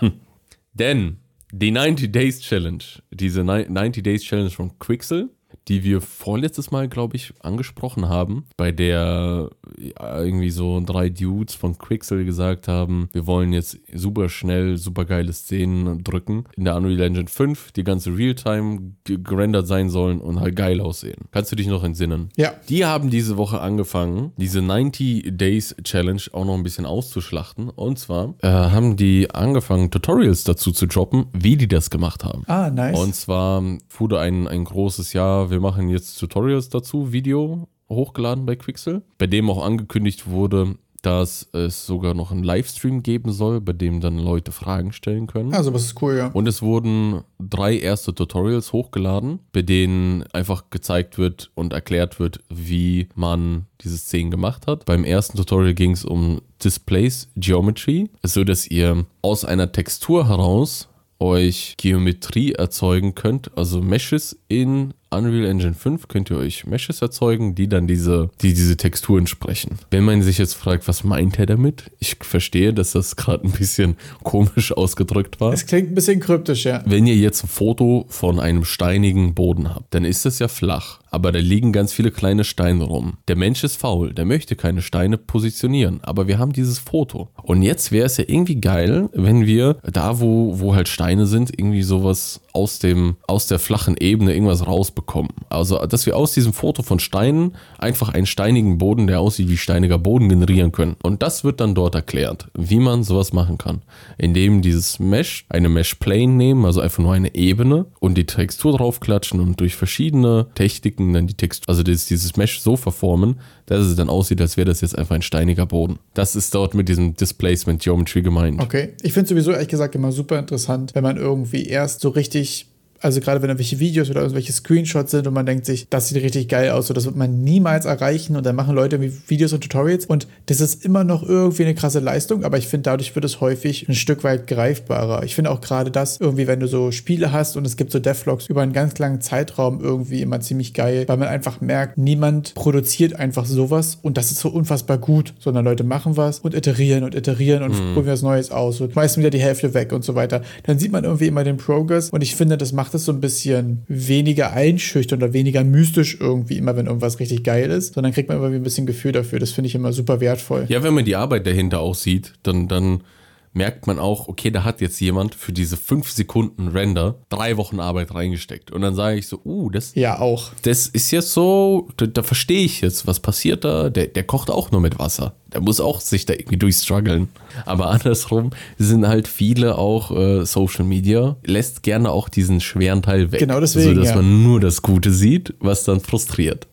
Denn die 90 Days Challenge, diese 90 Days Challenge von Quixel, die wir vorletztes Mal, glaube ich, angesprochen haben, bei der irgendwie so drei Dudes von Quixel gesagt haben, wir wollen jetzt super schnell, super geile Szenen drücken in der Unreal Engine 5, die ganze Realtime gerendert sein sollen und halt geil aussehen. Kannst du dich noch entsinnen? Ja. Die haben diese Woche angefangen, diese 90 Days Challenge auch noch ein bisschen auszuschlachten. Und zwar äh, haben die angefangen, Tutorials dazu zu droppen, wie die das gemacht haben. Ah, nice. Und zwar wurde ein, ein großes Jahr, wir machen jetzt Tutorials dazu, Video hochgeladen bei Quixel, bei dem auch angekündigt wurde, dass es sogar noch einen Livestream geben soll, bei dem dann Leute Fragen stellen können. Also, das ist cool, ja. Und es wurden drei erste Tutorials hochgeladen, bei denen einfach gezeigt wird und erklärt wird, wie man diese Szenen gemacht hat. Beim ersten Tutorial ging es um Displace Geometry, so dass ihr aus einer Textur heraus euch Geometrie erzeugen könnt, also Meshes in Unreal Engine 5 könnt ihr euch Meshes erzeugen, die dann diese, die diese Texturen sprechen. Wenn man sich jetzt fragt, was meint er damit? Ich verstehe, dass das gerade ein bisschen komisch ausgedrückt war. Es klingt ein bisschen kryptisch, ja. Wenn ihr jetzt ein Foto von einem steinigen Boden habt, dann ist das ja flach, aber da liegen ganz viele kleine Steine rum. Der Mensch ist faul, der möchte keine Steine positionieren, aber wir haben dieses Foto. Und jetzt wäre es ja irgendwie geil, wenn wir da, wo, wo halt Steine sind, irgendwie sowas aus dem, aus der flachen Ebene irgendwas rausbekommen bekommen. Also, dass wir aus diesem Foto von Steinen einfach einen steinigen Boden, der aussieht wie steiniger Boden, generieren können. Und das wird dann dort erklärt, wie man sowas machen kann. Indem dieses Mesh, eine Mesh Plane nehmen, also einfach nur eine Ebene und die Textur draufklatschen und durch verschiedene Techniken dann die Textur, also dieses, dieses Mesh so verformen, dass es dann aussieht, als wäre das jetzt einfach ein steiniger Boden. Das ist dort mit diesem Displacement Geometry gemeint. Okay, ich finde sowieso ehrlich gesagt immer super interessant, wenn man irgendwie erst so richtig also gerade wenn irgendwelche Videos oder irgendwelche Screenshots sind und man denkt sich, das sieht richtig geil aus, so das wird man niemals erreichen und dann machen Leute irgendwie Videos und Tutorials und das ist immer noch irgendwie eine krasse Leistung, aber ich finde, dadurch wird es häufig ein Stück weit greifbarer. Ich finde auch gerade das irgendwie, wenn du so Spiele hast und es gibt so Devlogs über einen ganz langen Zeitraum irgendwie immer ziemlich geil, weil man einfach merkt, niemand produziert einfach sowas und das ist so unfassbar gut, sondern Leute machen was und iterieren und iterieren und mhm. probieren was Neues aus und schmeißen wieder die Hälfte weg und so weiter. Dann sieht man irgendwie immer den Progress und ich finde, das macht macht es so ein bisschen weniger einschüchternd oder weniger mystisch irgendwie immer, wenn irgendwas richtig geil ist, sondern kriegt man irgendwie ein bisschen Gefühl dafür. Das finde ich immer super wertvoll. Ja, wenn man die Arbeit dahinter auch sieht, dann, dann merkt man auch, okay, da hat jetzt jemand für diese fünf Sekunden Render drei Wochen Arbeit reingesteckt. Und dann sage ich so, uh, das. Ja, auch. Das ist jetzt so, da, da verstehe ich jetzt, was passiert da. Der, der kocht auch nur mit Wasser. Der muss auch sich da irgendwie durchstruggeln. Aber andersrum sind halt viele auch äh, Social Media, lässt gerne auch diesen schweren Teil weg. Genau deswegen. Sodass ja. man nur das Gute sieht, was dann frustriert.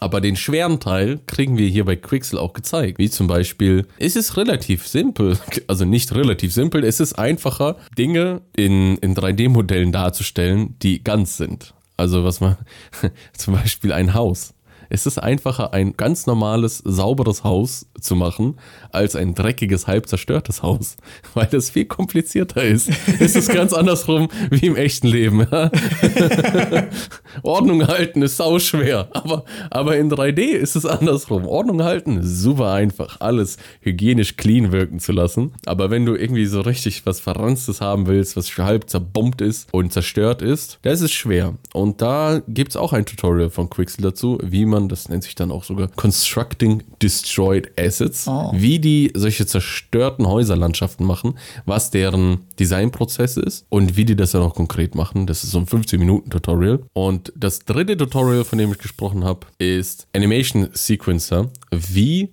Aber den schweren Teil kriegen wir hier bei Quixel auch gezeigt. Wie zum Beispiel, es ist relativ simpel, also nicht relativ simpel, es ist einfacher, Dinge in, in 3D-Modellen darzustellen, die ganz sind. Also was man, zum Beispiel ein Haus. Es ist einfacher, ein ganz normales, sauberes Haus zu machen, als ein dreckiges, halb zerstörtes Haus, weil das viel komplizierter ist. es ist ganz andersrum wie im echten Leben. Ordnung halten ist sau schwer, aber, aber in 3D ist es andersrum. Ordnung halten ist super einfach, alles hygienisch clean wirken zu lassen. Aber wenn du irgendwie so richtig was Verranztes haben willst, was halb zerbombt ist und zerstört ist, das ist schwer. Und da gibt es auch ein Tutorial von Quixel dazu, wie man man, das nennt sich dann auch sogar Constructing Destroyed Assets, oh. wie die solche zerstörten Häuserlandschaften machen, was deren Designprozess ist und wie die das dann auch konkret machen. Das ist so ein 15-Minuten-Tutorial. Und das dritte Tutorial, von dem ich gesprochen habe, ist Animation Sequencer, wie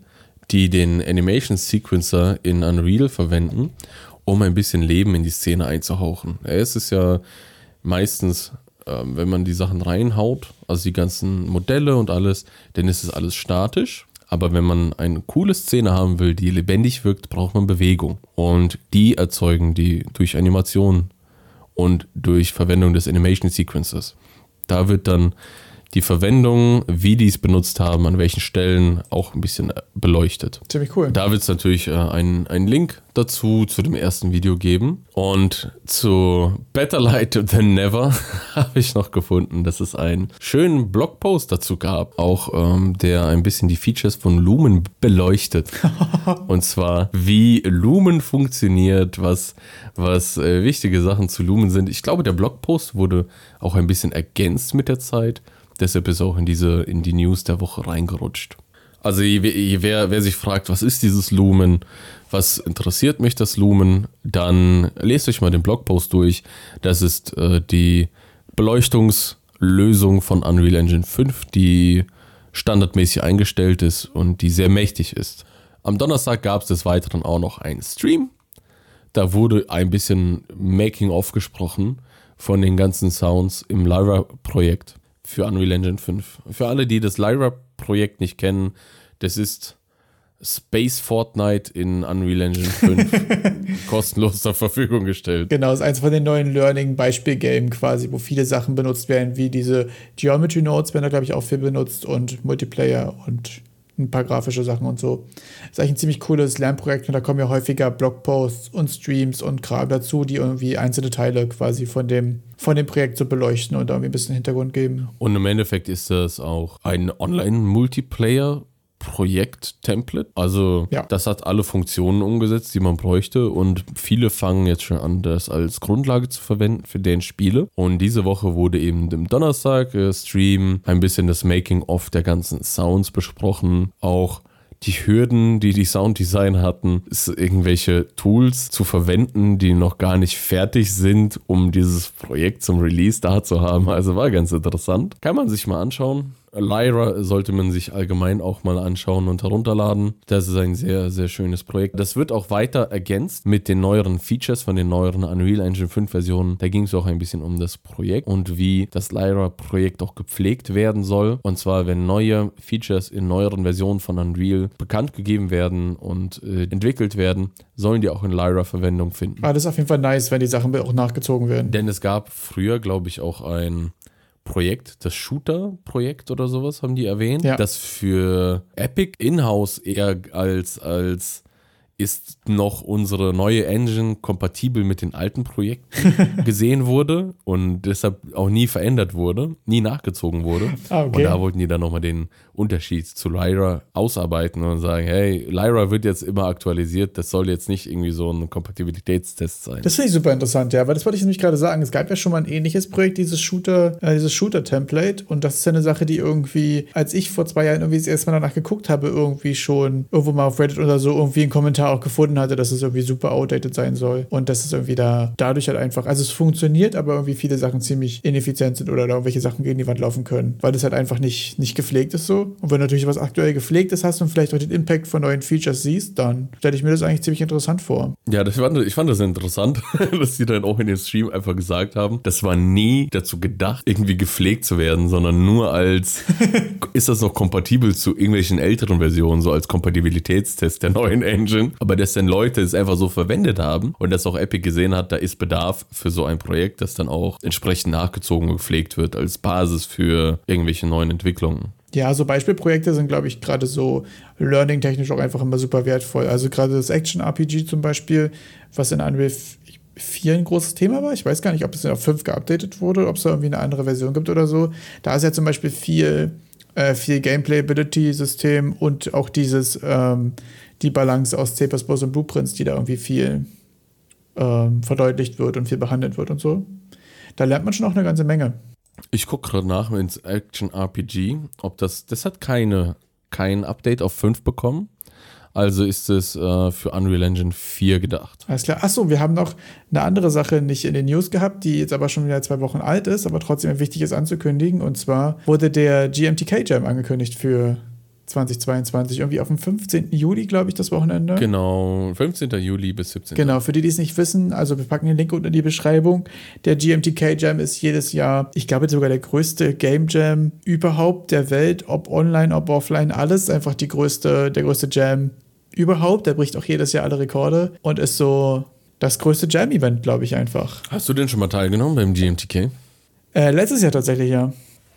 die den Animation Sequencer in Unreal verwenden, um ein bisschen Leben in die Szene einzuhauchen. Es ist ja meistens ähm, wenn man die Sachen reinhaut, also die ganzen Modelle und alles, dann ist es alles statisch. Aber wenn man eine coole Szene haben will, die lebendig wirkt, braucht man Bewegung. Und die erzeugen die durch Animation und durch Verwendung des Animation Sequences. Da wird dann die Verwendung, wie die es benutzt haben, an welchen Stellen auch ein bisschen äh, beleuchtet. Ziemlich cool. Da wird es natürlich äh, einen, einen Link dazu zu dem ersten Video geben. Und zu Better Light Than Never habe ich noch gefunden, dass es einen schönen Blogpost dazu gab, auch ähm, der ein bisschen die Features von Lumen beleuchtet. Und zwar, wie Lumen funktioniert, was, was äh, wichtige Sachen zu Lumen sind. Ich glaube, der Blogpost wurde auch ein bisschen ergänzt mit der Zeit. Deshalb ist auch in diese, in die News der Woche reingerutscht. Also wer, wer sich fragt, was ist dieses Lumen, was interessiert mich das Lumen, dann lest euch mal den Blogpost durch. Das ist äh, die Beleuchtungslösung von Unreal Engine 5, die standardmäßig eingestellt ist und die sehr mächtig ist. Am Donnerstag gab es des Weiteren auch noch einen Stream. Da wurde ein bisschen Making-of gesprochen von den ganzen Sounds im Lyra-Projekt für Unreal Engine 5. Für alle, die das Lyra-Projekt nicht kennen, das ist Space Fortnite in Unreal Engine 5 kostenlos zur Verfügung gestellt. Genau, ist eins von den neuen Learning-Beispiel-Game quasi, wo viele Sachen benutzt werden, wie diese Geometry Nodes werden da, glaube ich, auch viel benutzt und Multiplayer und ein paar grafische Sachen und so. Ist eigentlich ein ziemlich cooles Lernprojekt und da kommen ja häufiger Blogposts und Streams und Kram dazu, die irgendwie einzelne Teile quasi von dem, von dem Projekt so beleuchten und irgendwie ein bisschen Hintergrund geben. Und im Endeffekt ist das auch ein Online-Multiplayer Projekt-Template. Also ja. das hat alle Funktionen umgesetzt, die man bräuchte und viele fangen jetzt schon an, das als Grundlage zu verwenden für deren Spiele. Und diese Woche wurde eben im Donnerstag äh, Stream ein bisschen das Making-of der ganzen Sounds besprochen, auch die Hürden, die die Sounddesign hatten, ist irgendwelche Tools zu verwenden, die noch gar nicht fertig sind, um dieses Projekt zum Release da zu haben. Also war ganz interessant. Kann man sich mal anschauen. Lyra sollte man sich allgemein auch mal anschauen und herunterladen. Das ist ein sehr, sehr schönes Projekt. Das wird auch weiter ergänzt mit den neueren Features von den neueren Unreal Engine 5 Versionen. Da ging es auch ein bisschen um das Projekt und wie das Lyra-Projekt auch gepflegt werden soll. Und zwar, wenn neue Features in neueren Versionen von Unreal bekannt gegeben werden und äh, entwickelt werden, sollen die auch in Lyra Verwendung finden. Ah, das ist auf jeden Fall nice, wenn die Sachen auch nachgezogen werden. Denn es gab früher, glaube ich, auch ein Projekt, das Shooter-Projekt oder sowas haben die erwähnt, Ja. das für Epic in-house eher als, als ist noch unsere neue Engine kompatibel mit den alten Projekten gesehen wurde und deshalb auch nie verändert wurde, nie nachgezogen wurde. Ah, okay. Und da wollten die dann nochmal den Unterschied zu Lyra ausarbeiten und sagen, hey, Lyra wird jetzt immer aktualisiert, das soll jetzt nicht irgendwie so ein Kompatibilitätstest sein. Das finde ich super interessant, ja, weil das wollte ich nämlich gerade sagen. Es gab ja schon mal ein ähnliches Projekt, dieses Shooter, äh, dieses Shooter-Template. Und das ist ja eine Sache, die irgendwie, als ich vor zwei Jahren irgendwie das erste Mal danach geguckt habe, irgendwie schon irgendwo mal auf Reddit oder so irgendwie einen Kommentar auch gefunden hatte, dass es irgendwie super outdated sein soll. Und dass es irgendwie da dadurch halt einfach, also es funktioniert, aber irgendwie viele Sachen ziemlich ineffizient sind oder da irgendwelche Sachen gegen die Wand laufen können, weil das halt einfach nicht, nicht gepflegt ist so. Und wenn du natürlich was aktuell gepflegtes hast und vielleicht auch den Impact von neuen Features siehst, dann stelle ich mir das eigentlich ziemlich interessant vor. Ja, das fand, ich fand das interessant, dass die dann auch in dem Stream einfach gesagt haben, das war nie dazu gedacht, irgendwie gepflegt zu werden, sondern nur als, ist das noch kompatibel zu irgendwelchen älteren Versionen, so als Kompatibilitätstest der neuen Engine. Aber dass dann Leute es einfach so verwendet haben und dass auch Epic gesehen hat, da ist Bedarf für so ein Projekt, das dann auch entsprechend nachgezogen und gepflegt wird als Basis für irgendwelche neuen Entwicklungen. Ja, so Beispielprojekte sind, glaube ich, gerade so learning-technisch auch einfach immer super wertvoll. Also gerade das Action-RPG zum Beispiel, was in Unreal 4 ein großes Thema war. Ich weiß gar nicht, ob es auf 5 geupdatet wurde, ob es da irgendwie eine andere Version gibt oder so. Da ist ja zum Beispiel viel, äh, viel Gameplay-Ability-System und auch dieses, ähm, die Balance aus C++ und Blueprints, die da irgendwie viel ähm, verdeutlicht wird und viel behandelt wird und so. Da lernt man schon auch eine ganze Menge. Ich gucke gerade nach ins Action RPG, ob das, das hat keine, kein Update auf 5 bekommen. Also ist es äh, für Unreal Engine 4 gedacht. Alles klar. Achso, wir haben noch eine andere Sache nicht in den News gehabt, die jetzt aber schon wieder zwei Wochen alt ist, aber trotzdem wichtig ist anzukündigen. Und zwar wurde der GMTK Jam angekündigt für 2022, irgendwie auf dem 15. Juli, glaube ich, das Wochenende. Genau, 15. Juli bis 17. Genau, für die, die es nicht wissen, also wir packen den Link unten in die Beschreibung. Der GMTK Jam ist jedes Jahr, ich glaube sogar der größte Game Jam überhaupt der Welt, ob online, ob offline, alles. Einfach die größte, der größte Jam überhaupt. Der bricht auch jedes Jahr alle Rekorde und ist so das größte Jam-Event, glaube ich, einfach. Hast du denn schon mal teilgenommen beim GMTK? Äh, letztes Jahr tatsächlich, ja.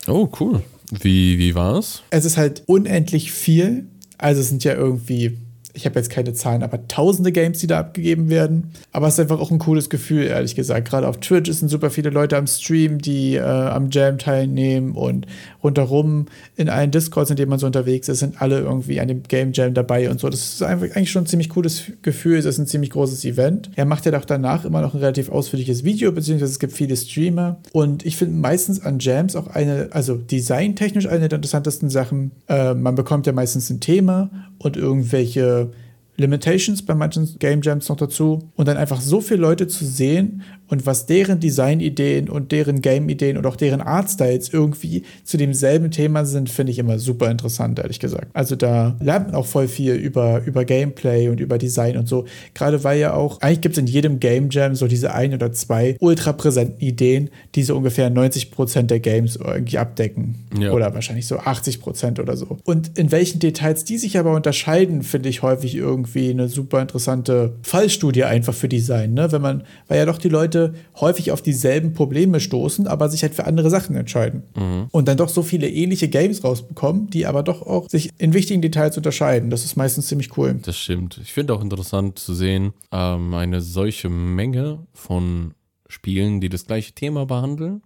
Oh, cool. Wie, wie war es? Es ist halt unendlich viel. Also es sind ja irgendwie, ich habe jetzt keine Zahlen, aber tausende Games, die da abgegeben werden. Aber es ist einfach auch ein cooles Gefühl, ehrlich gesagt. Gerade auf Twitch sind super viele Leute am Stream, die äh, am Jam teilnehmen und rundherum in allen Discords, in denen man so unterwegs ist, sind alle irgendwie an dem Game Jam dabei und so. Das ist einfach eigentlich schon ein ziemlich cooles Gefühl. Es ist ein ziemlich großes Event. Er macht ja doch danach immer noch ein relativ ausführliches Video, beziehungsweise es gibt viele Streamer. Und ich finde meistens an Jams auch eine, also designtechnisch eine der interessantesten Sachen. Äh, man bekommt ja meistens ein Thema und irgendwelche Limitations bei manchen Game Jams noch dazu. Und dann einfach so viele Leute zu sehen und was deren Designideen und deren Game-Ideen und auch deren Artstyles irgendwie zu demselben Thema sind, finde ich immer super interessant, ehrlich gesagt. Also da lernt man auch voll viel über, über Gameplay und über Design und so. Gerade weil ja auch, eigentlich gibt es in jedem Game Jam so diese ein oder zwei ultra präsenten Ideen, die so ungefähr 90% der Games irgendwie abdecken. Ja. Oder wahrscheinlich so 80% oder so. Und in welchen Details die sich aber unterscheiden, finde ich häufig irgendwie eine super interessante Fallstudie einfach für Design, ne? Wenn man, weil ja doch die Leute häufig auf dieselben Probleme stoßen, aber sich halt für andere Sachen entscheiden. Und dann doch so viele ähnliche Games rausbekommen, die aber doch auch sich in wichtigen Details unterscheiden. Das ist meistens ziemlich cool. Das stimmt. Ich finde auch interessant zu sehen, ähm, eine solche Menge von Spielen, die das gleiche Thema behandeln.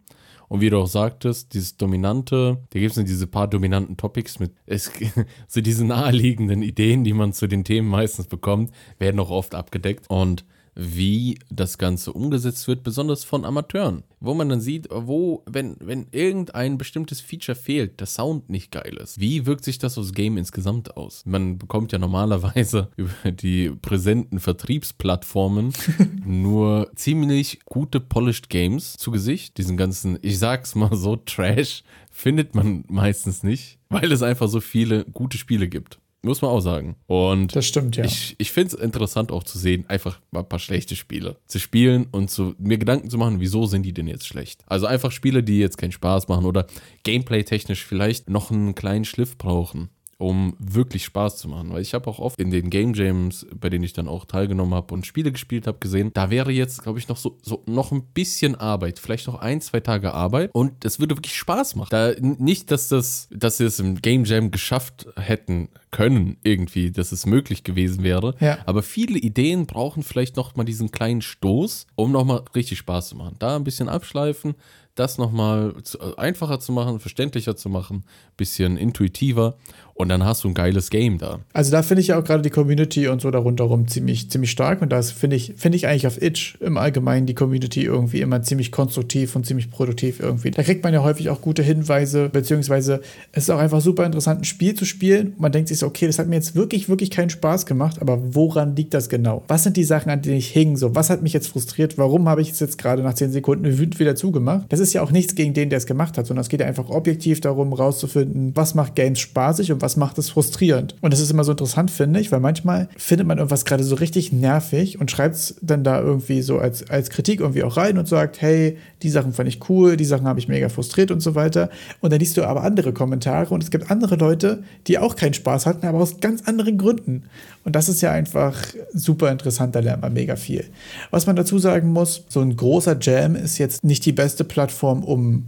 Und wie du auch sagtest, dieses dominante, da gibt es diese paar dominanten Topics mit, es, so diese naheliegenden Ideen, die man zu den Themen meistens bekommt, werden auch oft abgedeckt. Und wie das Ganze umgesetzt wird, besonders von Amateuren. Wo man dann sieht, wo, wenn, wenn irgendein bestimmtes Feature fehlt, der Sound nicht geil ist. Wie wirkt sich das aufs Game insgesamt aus? Man bekommt ja normalerweise über die präsenten Vertriebsplattformen nur ziemlich gute Polished Games zu Gesicht. Diesen ganzen, ich sag's mal so, Trash findet man meistens nicht, weil es einfach so viele gute Spiele gibt. Muss man auch sagen. Und das stimmt, ja. Ich, ich finde es interessant auch zu sehen, einfach mal ein paar schlechte Spiele zu spielen und zu, mir Gedanken zu machen, wieso sind die denn jetzt schlecht? Also einfach Spiele, die jetzt keinen Spaß machen oder gameplay-technisch vielleicht noch einen kleinen Schliff brauchen um wirklich Spaß zu machen. Weil ich habe auch oft in den Game Jams, bei denen ich dann auch teilgenommen habe und Spiele gespielt habe, gesehen, da wäre jetzt, glaube ich, noch so, so noch ein bisschen Arbeit, vielleicht noch ein, zwei Tage Arbeit und es würde wirklich Spaß machen. Da nicht, dass das, dass sie es im Game Jam geschafft hätten können, irgendwie, dass es möglich gewesen wäre. Ja. Aber viele Ideen brauchen vielleicht noch mal diesen kleinen Stoß, um noch mal richtig Spaß zu machen. Da ein bisschen abschleifen, das nochmal einfacher zu machen, verständlicher zu machen, bisschen intuitiver und dann hast du ein geiles Game da. Also da finde ich ja auch gerade die Community und so darunter rum ziemlich, ziemlich stark und da finde ich, finde ich eigentlich auf Itch im Allgemeinen die Community irgendwie immer ziemlich konstruktiv und ziemlich produktiv irgendwie. Da kriegt man ja häufig auch gute Hinweise, beziehungsweise es ist auch einfach super interessant, ein Spiel zu spielen. Man denkt sich so, okay, das hat mir jetzt wirklich, wirklich keinen Spaß gemacht, aber woran liegt das genau? Was sind die Sachen, an denen ich hing? So, was hat mich jetzt frustriert? Warum habe ich es jetzt gerade nach 10 Sekunden wütend wieder zugemacht? Das ist ja auch nichts gegen den, der es gemacht hat, sondern es geht ja einfach objektiv darum, rauszufinden, was macht Games spaßig und was macht es frustrierend. Und das ist immer so interessant, finde ich, weil manchmal findet man irgendwas gerade so richtig nervig und schreibt es dann da irgendwie so als, als Kritik irgendwie auch rein und sagt, hey, die Sachen fand ich cool, die Sachen habe ich mega frustriert und so weiter. Und dann liest du aber andere Kommentare und es gibt andere Leute, die auch keinen Spaß hatten, aber aus ganz anderen Gründen. Und das ist ja einfach super interessant, da lernt man mega viel. Was man dazu sagen muss, so ein großer Jam ist jetzt nicht die beste Plattform, um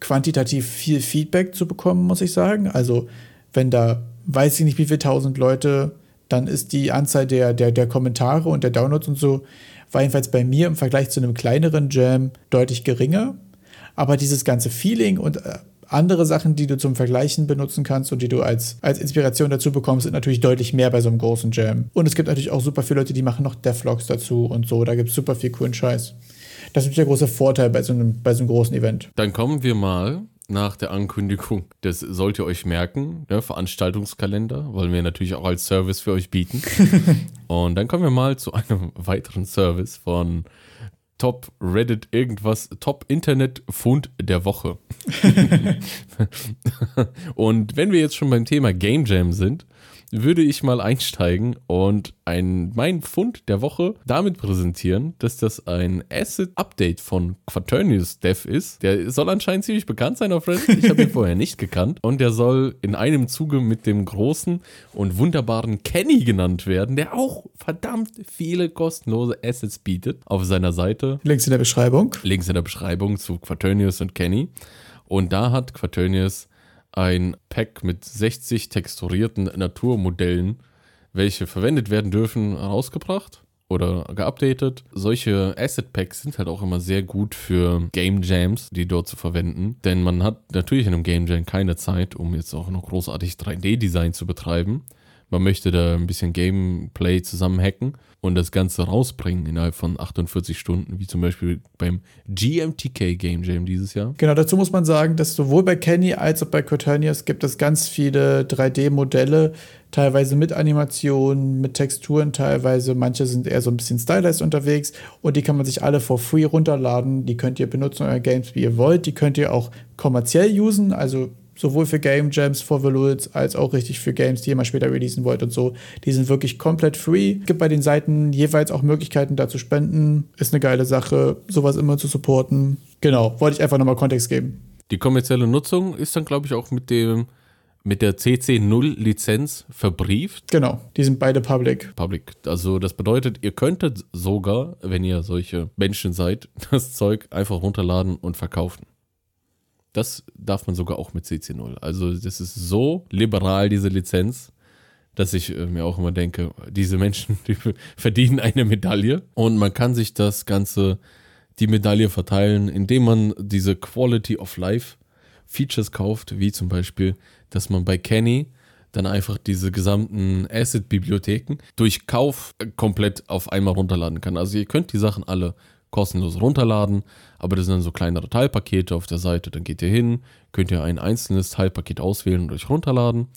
quantitativ viel Feedback zu bekommen, muss ich sagen. Also wenn da weiß ich nicht wie viele tausend Leute, dann ist die Anzahl der, der, der Kommentare und der Downloads und so, war jedenfalls bei mir im Vergleich zu einem kleineren Jam deutlich geringer. Aber dieses ganze Feeling und äh, andere Sachen, die du zum Vergleichen benutzen kannst und die du als, als Inspiration dazu bekommst, sind natürlich deutlich mehr bei so einem großen Jam. Und es gibt natürlich auch super viele Leute, die machen noch Devlogs dazu und so. Da gibt es super viel coolen Scheiß. Das ist der große Vorteil bei so, einem, bei so einem großen Event. Dann kommen wir mal nach der Ankündigung. Das sollt ihr euch merken. Ne? Veranstaltungskalender wollen wir natürlich auch als Service für euch bieten. Und dann kommen wir mal zu einem weiteren Service von Top Reddit irgendwas, Top Internet Fund der Woche. Und wenn wir jetzt schon beim Thema Game Jam sind, würde ich mal einsteigen und ein, mein Fund der Woche damit präsentieren, dass das ein Asset-Update von Quaternius Dev ist. Der soll anscheinend ziemlich bekannt sein auf Reddit. Ich habe ihn vorher nicht gekannt. Und der soll in einem Zuge mit dem großen und wunderbaren Kenny genannt werden, der auch verdammt viele kostenlose Assets bietet auf seiner Seite. Links in der Beschreibung. Links in der Beschreibung zu Quaternius und Kenny. Und da hat Quaternius ein Pack mit 60 texturierten Naturmodellen, welche verwendet werden dürfen, rausgebracht oder geupdatet. Solche Asset Packs sind halt auch immer sehr gut für Game Jams, die dort zu verwenden. Denn man hat natürlich in einem Game Jam keine Zeit, um jetzt auch noch großartig 3D-Design zu betreiben. Man möchte da ein bisschen Gameplay zusammenhacken und das Ganze rausbringen innerhalb von 48 Stunden, wie zum Beispiel beim GMTK Game Jam dieses Jahr. Genau, dazu muss man sagen, dass sowohl bei Kenny als auch bei Coternius gibt es ganz viele 3D-Modelle, teilweise mit Animationen, mit Texturen teilweise. Manche sind eher so ein bisschen stylized unterwegs und die kann man sich alle for free runterladen. Die könnt ihr benutzen in Games, wie ihr wollt. Die könnt ihr auch kommerziell usen, also sowohl für Game Jams for Valuits als auch richtig für Games, die ihr mal später releasen wollt und so. Die sind wirklich komplett free. Gibt bei den Seiten jeweils auch Möglichkeiten, da zu spenden. Ist eine geile Sache, sowas immer zu supporten. Genau, wollte ich einfach nochmal Kontext geben. Die kommerzielle Nutzung ist dann, glaube ich, auch mit dem mit der CC0-Lizenz verbrieft. Genau, die sind beide public. Public. Also das bedeutet, ihr könntet sogar, wenn ihr solche Menschen seid, das Zeug einfach runterladen und verkaufen. Das darf man sogar auch mit CC0. Also das ist so liberal, diese Lizenz, dass ich äh, mir auch immer denke, diese Menschen die verdienen eine Medaille. Und man kann sich das Ganze, die Medaille verteilen, indem man diese Quality of Life Features kauft, wie zum Beispiel, dass man bei Kenny dann einfach diese gesamten Asset-Bibliotheken durch Kauf äh, komplett auf einmal runterladen kann. Also ihr könnt die Sachen alle kostenlos runterladen, aber das sind dann so kleinere Teilpakete auf der Seite. Dann geht ihr hin, könnt ihr ein einzelnes Teilpaket auswählen und euch runterladen.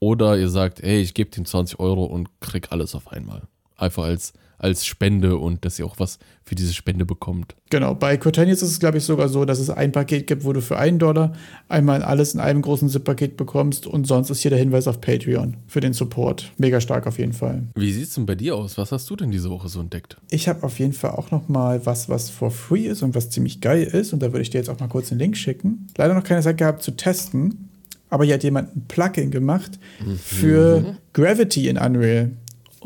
Oder ihr sagt, hey, ich gebe dem 20 Euro und krieg alles auf einmal. Einfach als als Spende und dass ihr auch was für diese Spende bekommt. Genau, bei Quaternius ist es, glaube ich, sogar so, dass es ein Paket gibt, wo du für einen Dollar einmal alles in einem großen ZIP-Paket bekommst und sonst ist hier der Hinweis auf Patreon für den Support. Mega stark auf jeden Fall. Wie sieht es denn bei dir aus? Was hast du denn diese Woche so entdeckt? Ich habe auf jeden Fall auch noch mal was, was for free ist und was ziemlich geil ist und da würde ich dir jetzt auch mal kurz einen Link schicken. Leider noch keine Zeit gehabt zu testen, aber hier hat jemand ein Plugin gemacht mhm. für Gravity in Unreal.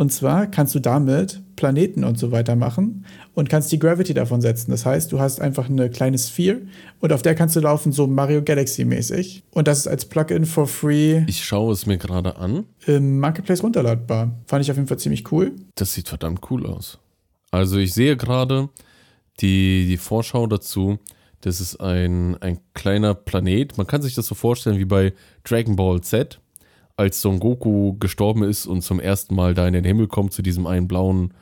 Und zwar kannst du damit Planeten und so weiter machen und kannst die Gravity davon setzen. Das heißt, du hast einfach eine kleine Sphere und auf der kannst du laufen, so Mario Galaxy mäßig. Und das ist als Plugin for free. Ich schaue es mir gerade an. Im Marketplace runterladbar. Fand ich auf jeden Fall ziemlich cool. Das sieht verdammt cool aus. Also ich sehe gerade die, die Vorschau dazu. Das ist ein, ein kleiner Planet. Man kann sich das so vorstellen wie bei Dragon Ball Z als Son Goku gestorben ist und zum ersten Mal da in den Himmel kommt, zu diesem einen blauen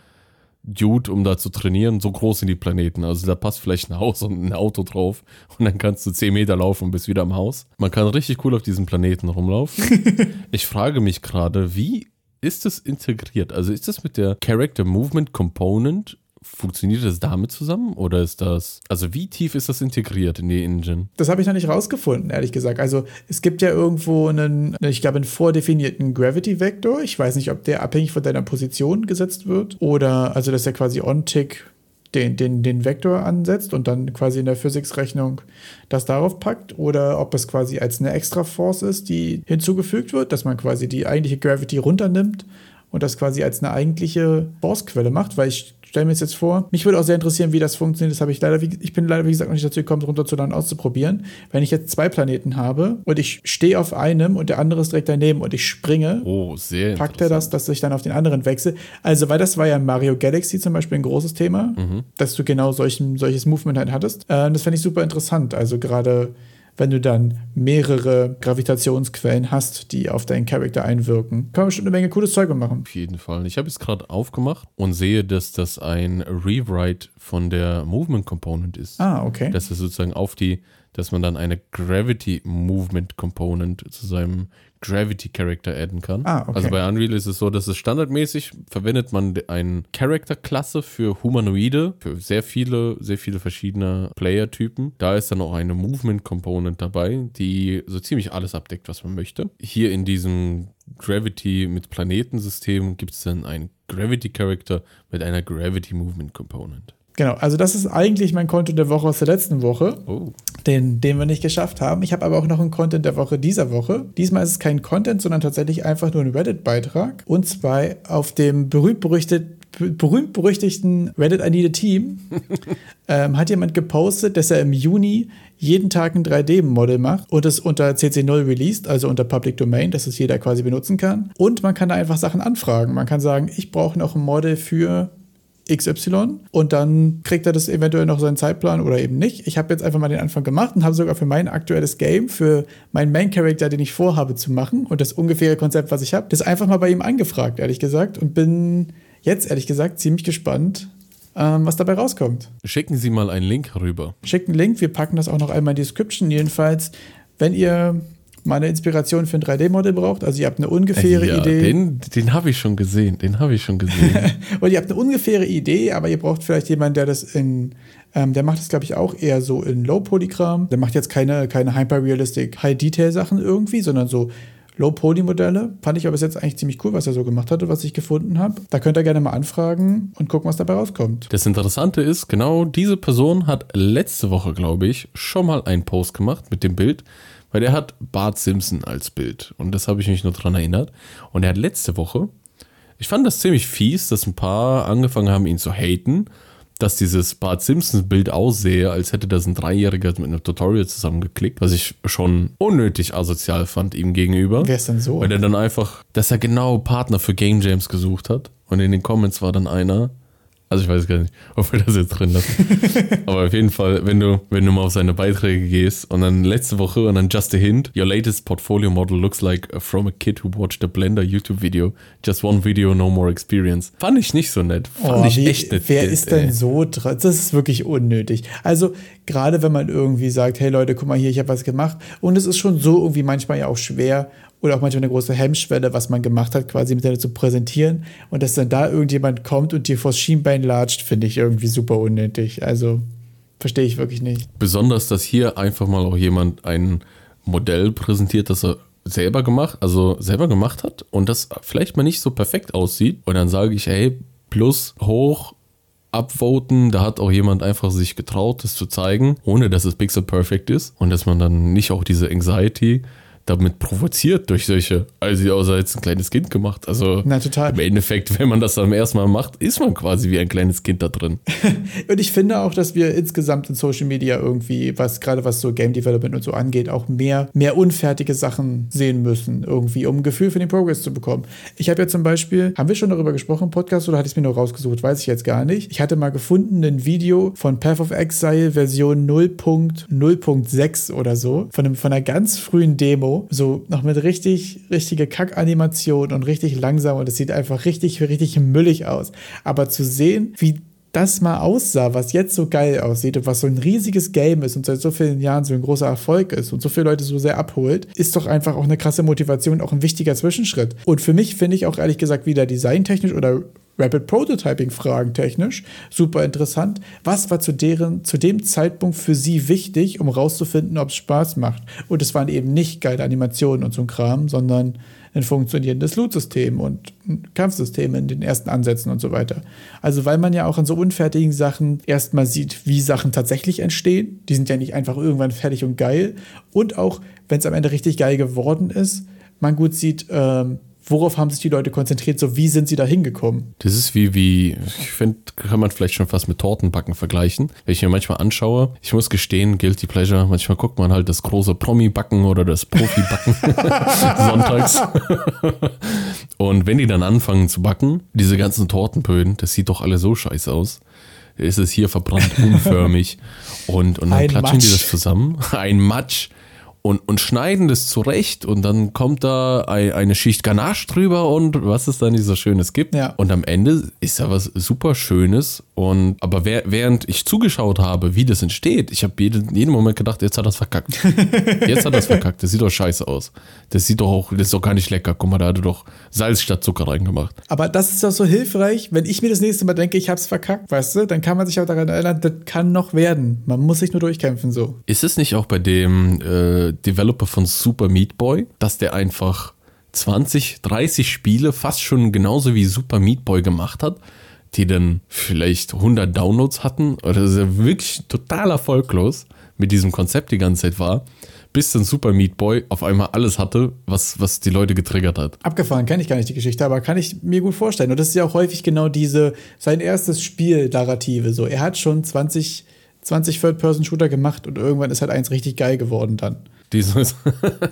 Dude, um da zu trainieren, so groß sind die Planeten. Also da passt vielleicht ein Haus und ein Auto drauf und dann kannst du 10 Meter laufen und bist wieder im Haus. Man kann richtig cool auf diesem Planeten rumlaufen. ich frage mich gerade, wie ist das integriert? Also ist das mit der Character Movement Component Funktioniert das damit zusammen oder ist das, also wie tief ist das integriert in die Engine? Das habe ich noch nicht rausgefunden, ehrlich gesagt. Also es gibt ja irgendwo einen, ich glaube, einen vordefinierten Gravity-Vektor. Ich weiß nicht, ob der abhängig von deiner Position gesetzt wird oder, also dass er quasi on-tick den, den, den Vektor ansetzt und dann quasi in der Physics-Rechnung das darauf packt oder ob es quasi als eine extra Force ist, die hinzugefügt wird, dass man quasi die eigentliche Gravity runternimmt und das quasi als eine eigentliche Force-Quelle macht, weil ich stelle mir es jetzt vor. Mich würde auch sehr interessieren, wie das funktioniert. Das habe ich leider, ich bin leider, wie gesagt, noch nicht dazu gekommen, runterzuladen, auszuprobieren. Wenn ich jetzt zwei Planeten habe und ich stehe auf einem und der andere ist direkt daneben und ich springe, oh, packt er das, dass ich dann auf den anderen wechsle. Also, weil das war ja in Mario Galaxy zum Beispiel ein großes Thema, mhm. dass du genau solchen, solches Movement halt hattest. Äh, das fände ich super interessant. Also gerade wenn du dann mehrere Gravitationsquellen hast, die auf deinen Charakter einwirken. Kann man bestimmt eine Menge cooles Zeug machen. Auf jeden Fall. Ich habe es gerade aufgemacht und sehe, dass das ein Rewrite von der Movement Component ist. Ah, okay. Dass es sozusagen auf die, dass man dann eine Gravity Movement Component zu seinem Gravity Character adden kann. Ah, okay. Also bei Unreal ist es so, dass es standardmäßig verwendet man eine Character-Klasse für Humanoide, für sehr viele, sehr viele verschiedene Player-Typen. Da ist dann auch eine Movement Component dabei, die so ziemlich alles abdeckt, was man möchte. Hier in diesem Gravity mit Planetensystem gibt es dann einen Gravity Character mit einer Gravity Movement Component. Genau, also das ist eigentlich mein Content der Woche aus der letzten Woche, oh. den, den wir nicht geschafft haben. Ich habe aber auch noch einen Content der Woche dieser Woche. Diesmal ist es kein Content, sondern tatsächlich einfach nur ein Reddit-Beitrag. Und zwar auf dem berühmt-berüchtigten berühmt-berüchtigten Reddit I Need a Team ähm, hat jemand gepostet, dass er im Juni jeden Tag ein 3D-Model macht und es unter CC0 released, also unter Public Domain, dass es jeder quasi benutzen kann. Und man kann da einfach Sachen anfragen. Man kann sagen, ich brauche noch ein Model für XY und dann kriegt er das eventuell noch seinen Zeitplan oder eben nicht. Ich habe jetzt einfach mal den Anfang gemacht und habe sogar für mein aktuelles Game, für meinen Main Character, den ich vorhabe zu machen und das ungefähre Konzept, was ich habe, das einfach mal bei ihm angefragt, ehrlich gesagt, und bin jetzt ehrlich gesagt ziemlich gespannt, ähm, was dabei rauskommt. Schicken Sie mal einen Link rüber. Schicken Link, wir packen das auch noch einmal in die Description. Jedenfalls, wenn ihr mal eine Inspiration für ein 3D-Modell braucht. Also ihr habt eine ungefähre ja, Idee. Den, den habe ich schon gesehen. Den habe ich schon gesehen. und ihr habt eine ungefähre Idee, aber ihr braucht vielleicht jemanden, der das in, ähm, der macht das, glaube ich, auch eher so in Low-Polygram. Der macht jetzt keine, keine Hyper-Realistic High-Detail-Sachen irgendwie, sondern so Low-Poly-Modelle. Fand ich aber bis jetzt eigentlich ziemlich cool, was er so gemacht hatte, was ich gefunden habe. Da könnt ihr gerne mal anfragen und gucken, was dabei rauskommt. Das Interessante ist, genau diese Person hat letzte Woche, glaube ich, schon mal einen Post gemacht mit dem Bild weil der hat Bart Simpson als Bild. Und das habe ich mich nur dran erinnert. Und er hat letzte Woche, ich fand das ziemlich fies, dass ein paar angefangen haben, ihn zu haten, dass dieses Bart Simpson Bild aussehe, als hätte das ein Dreijähriger mit einem Tutorial zusammengeklickt, was ich schon unnötig asozial fand ihm gegenüber. Wer ist denn so? Weil er dann einfach, dass er genau Partner für Game Jams gesucht hat. Und in den Comments war dann einer, Also ich weiß gar nicht, ob wir das jetzt drin lassen. Aber auf jeden Fall, wenn du, wenn du mal auf seine Beiträge gehst und dann letzte Woche und dann just a hint, your latest portfolio model looks like from a kid who watched a Blender YouTube video. Just one video, no more experience. Fand ich nicht so nett. Fand Oh, ich wie, echt nett. wer ist denn so dran? Das ist wirklich unnötig. Also, gerade wenn man irgendwie sagt, hey Leute, guck mal hier, ich habe was gemacht. Und es ist schon so irgendwie manchmal ja auch schwer oder auch manchmal eine große Hemmschwelle, was man gemacht hat, quasi im zu präsentieren. Und dass dann da irgendjemand kommt und dir vors Schienbein latscht, finde ich irgendwie super unnötig. Also, verstehe ich wirklich nicht. Besonders, dass hier einfach mal auch jemand ein Modell präsentiert, das er selber gemacht, also selber gemacht hat und das vielleicht mal nicht so perfekt aussieht. Und dann sage ich, hey, plus hoch, upvoten, da hat auch jemand einfach sich getraut, das zu zeigen, ohne dass es pixel perfect ist und dass man dann nicht auch diese Anxiety damit provoziert durch solche, also sie außer jetzt ein kleines Kind gemacht. Also Na, total. im Endeffekt, wenn man das dann ersten Mal macht, ist man quasi wie ein kleines Kind da drin. Und ich finde auch, dass wir insgesamt in Social Media irgendwie, was gerade was so Game Development und so angeht, auch mehr, mehr unfertige Sachen sehen müssen, irgendwie, um ein Gefühl für den Progress zu bekommen. Ich habe ja zum Beispiel, haben wir schon darüber gesprochen im Podcast oder hatte ich es mir nur rausgesucht? Weiß ich jetzt gar nicht. Ich hatte mal gefunden ein Video von Path of Exile Version 0.0.6 oder so, von, einem, von einer ganz frühen Demo, so noch mit richtig, richtige Kackanimation und richtig langsam und es sieht einfach richtig, richtig müllig aus. Aber zu sehen, wie das mal aussah, was jetzt so geil aussieht und was so ein riesiges Game ist und seit so vielen Jahren so ein großer Erfolg ist und so viele Leute so sehr abholt, ist doch einfach auch eine krasse Motivation, auch ein wichtiger Zwischenschritt. Und für mich finde ich auch ehrlich gesagt wieder designtechnisch oder Rapid Prototyping Fragen technisch super interessant. Was war zu deren zu dem Zeitpunkt für sie wichtig, um rauszufinden, ob es Spaß macht? Und es waren eben nicht geile Animationen und so ein Kram, sondern ein funktionierendes Loot-System und Kampfsystem in den ersten Ansätzen und so weiter. Also weil man ja auch an so unfertigen Sachen erstmal sieht, wie Sachen tatsächlich entstehen. Die sind ja nicht einfach irgendwann fertig und geil. Und auch, wenn es am Ende richtig geil geworden ist, man gut sieht, ähm, worauf haben sich die Leute konzentriert, so wie sind sie da hingekommen. Das ist wie, wie, ich finde, kann man vielleicht schon fast mit Tortenbacken vergleichen. Wenn ich mir manchmal anschaue, ich muss gestehen, Guilty Pleasure, manchmal guckt man halt das große Promi-Backen oder das Profi-Backen sonntags. Und wenn die dann anfangen zu backen, diese ganzen Tortenböden, das sieht doch alle so scheiße aus. Ist es hier verbrannt, unförmig. Und, und dann Ein klatschen die Matsch. das zusammen. Ein Matsch. Und, und schneiden das zurecht und dann kommt da ei- eine Schicht Ganache drüber und was es dann nicht so Schönes gibt. Ja. Und am Ende ist da was super Schönes. Und aber während ich zugeschaut habe, wie das entsteht, ich habe jeden, jeden Moment gedacht, jetzt hat es verkackt. Jetzt hat es verkackt. Das sieht doch scheiße aus. Das sieht doch auch, das ist doch gar nicht lecker. Guck mal, da hat er doch Salz statt Zucker reingemacht. Aber das ist doch so hilfreich, wenn ich mir das nächste Mal denke, ich hab's verkackt, weißt du, dann kann man sich auch daran erinnern, das kann noch werden. Man muss sich nur durchkämpfen so. Ist es nicht auch bei dem äh, Developer von Super Meat Boy, dass der einfach 20, 30 Spiele fast schon genauso wie Super Meat Boy gemacht hat, die dann vielleicht 100 Downloads hatten oder dass er wirklich total erfolglos mit diesem Konzept die ganze Zeit war, bis dann Super Meat Boy auf einmal alles hatte, was, was die Leute getriggert hat. Abgefahren kenne ich gar nicht die Geschichte, aber kann ich mir gut vorstellen. Und das ist ja auch häufig genau diese, sein erstes Spiel-Narrative. So, er hat schon 20, 20 Third-Person-Shooter gemacht und irgendwann ist halt eins richtig geil geworden dann. Dieses,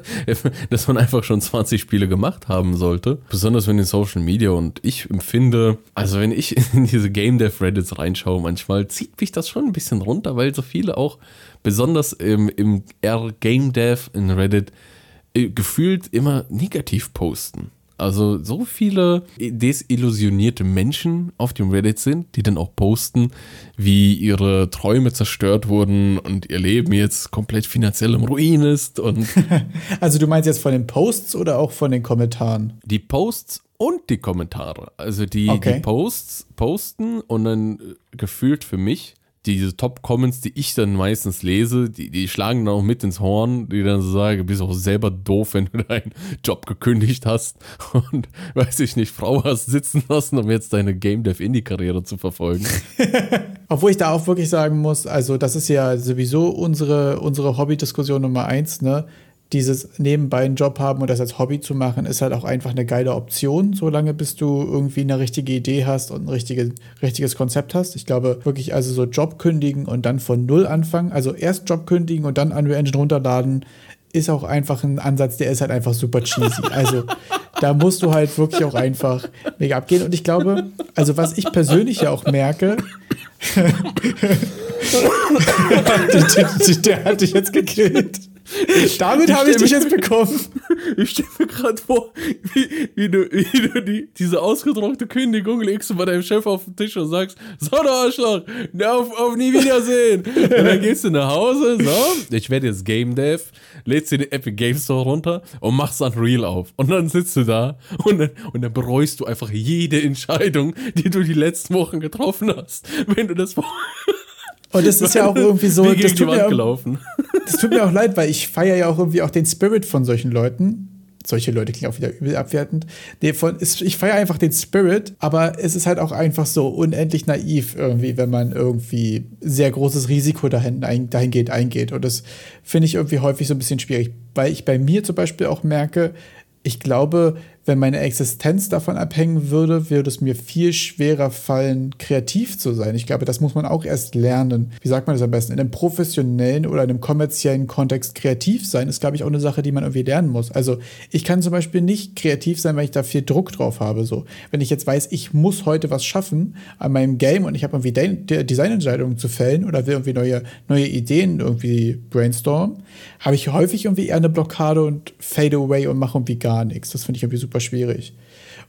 dass man einfach schon 20 Spiele gemacht haben sollte. Besonders wenn in Social Media und ich empfinde, also wenn ich in diese Game Dev Reddits reinschaue, manchmal zieht mich das schon ein bisschen runter, weil so viele auch, besonders im, im R Game Dev in Reddit, äh, gefühlt immer negativ posten. Also so viele desillusionierte Menschen auf dem Reddit sind, die dann auch posten, wie ihre Träume zerstört wurden und ihr Leben jetzt komplett finanziell im Ruin ist und Also du meinst jetzt von den Posts oder auch von den Kommentaren? die Posts und die Kommentare. Also die, Okay. die Posts posten und dann gefühlt für mich diese Top-Comments, die ich dann meistens lese, die, die schlagen dann auch mit ins Horn, die dann so sagen, du bist auch selber doof, wenn du deinen Job gekündigt hast und, weiß ich nicht, Frau hast sitzen lassen, um jetzt deine Game Dev Indie-Karriere zu verfolgen. Obwohl ich da auch wirklich sagen muss, also das ist ja sowieso unsere, unsere Hobby-Diskussion Nummer eins, ne? Dieses nebenbei einen Job haben und das als Hobby zu machen, ist halt auch einfach eine geile Option, solange bis du irgendwie eine richtige Idee hast und ein richtige, richtiges Konzept hast. Ich glaube wirklich, also so Job kündigen und dann von null anfangen, also erst Job kündigen und dann Unreal Engine runterladen, ist auch einfach ein Ansatz, der ist halt einfach super cheesy. Also da musst du halt wirklich auch einfach mega abgehen. Und ich glaube, also was ich persönlich ja auch merke, der hat dich jetzt gekillt. Damit habe ich dich jetzt bekommen. Ich stelle mir gerade vor, wie, wie, du, wie du die, diese ausgedruckte Kündigung legst du bei deinem Chef auf den Tisch und sagst, so du Arschloch, auf, auf nie Wiedersehen. Und dann gehst du nach Hause, so, ich werde jetzt Game Dev, lädst dir den Epic Game Store runter und machst Unreal auf. Und dann sitzt du da und dann, und dann bereust du einfach jede Entscheidung, die du die letzten Wochen getroffen hast. Wenn du das und das ist ja auch irgendwie so, das tut, mir auch, das tut mir auch leid, weil ich feiere ja auch irgendwie auch den Spirit von solchen Leuten. Solche Leute klingen auch wieder übel abwertend. Nee, von, ich feiere einfach den Spirit, aber es ist halt auch einfach so unendlich naiv irgendwie, wenn man irgendwie sehr großes Risiko dahin, dahingehend eingeht. Und das finde ich irgendwie häufig so ein bisschen schwierig, weil ich bei mir zum Beispiel auch merke, ich glaube, wenn meine Existenz davon abhängen würde, würde es mir viel schwerer fallen, kreativ zu sein. Ich glaube, das muss man auch erst lernen. Wie sagt man das am besten? In einem professionellen oder einem kommerziellen Kontext kreativ sein, ist, glaube ich, auch eine Sache, die man irgendwie lernen muss. Also ich kann zum Beispiel nicht kreativ sein, weil ich da viel Druck drauf habe. So, wenn ich jetzt weiß, ich muss heute was schaffen an meinem Game und ich habe irgendwie De Designentscheidungen zu fällen oder will irgendwie neue, neue Ideen irgendwie brainstormen, habe ich häufig irgendwie eher eine Blockade und fade away und mache irgendwie gar nichts. Das finde ich irgendwie super super schwierig.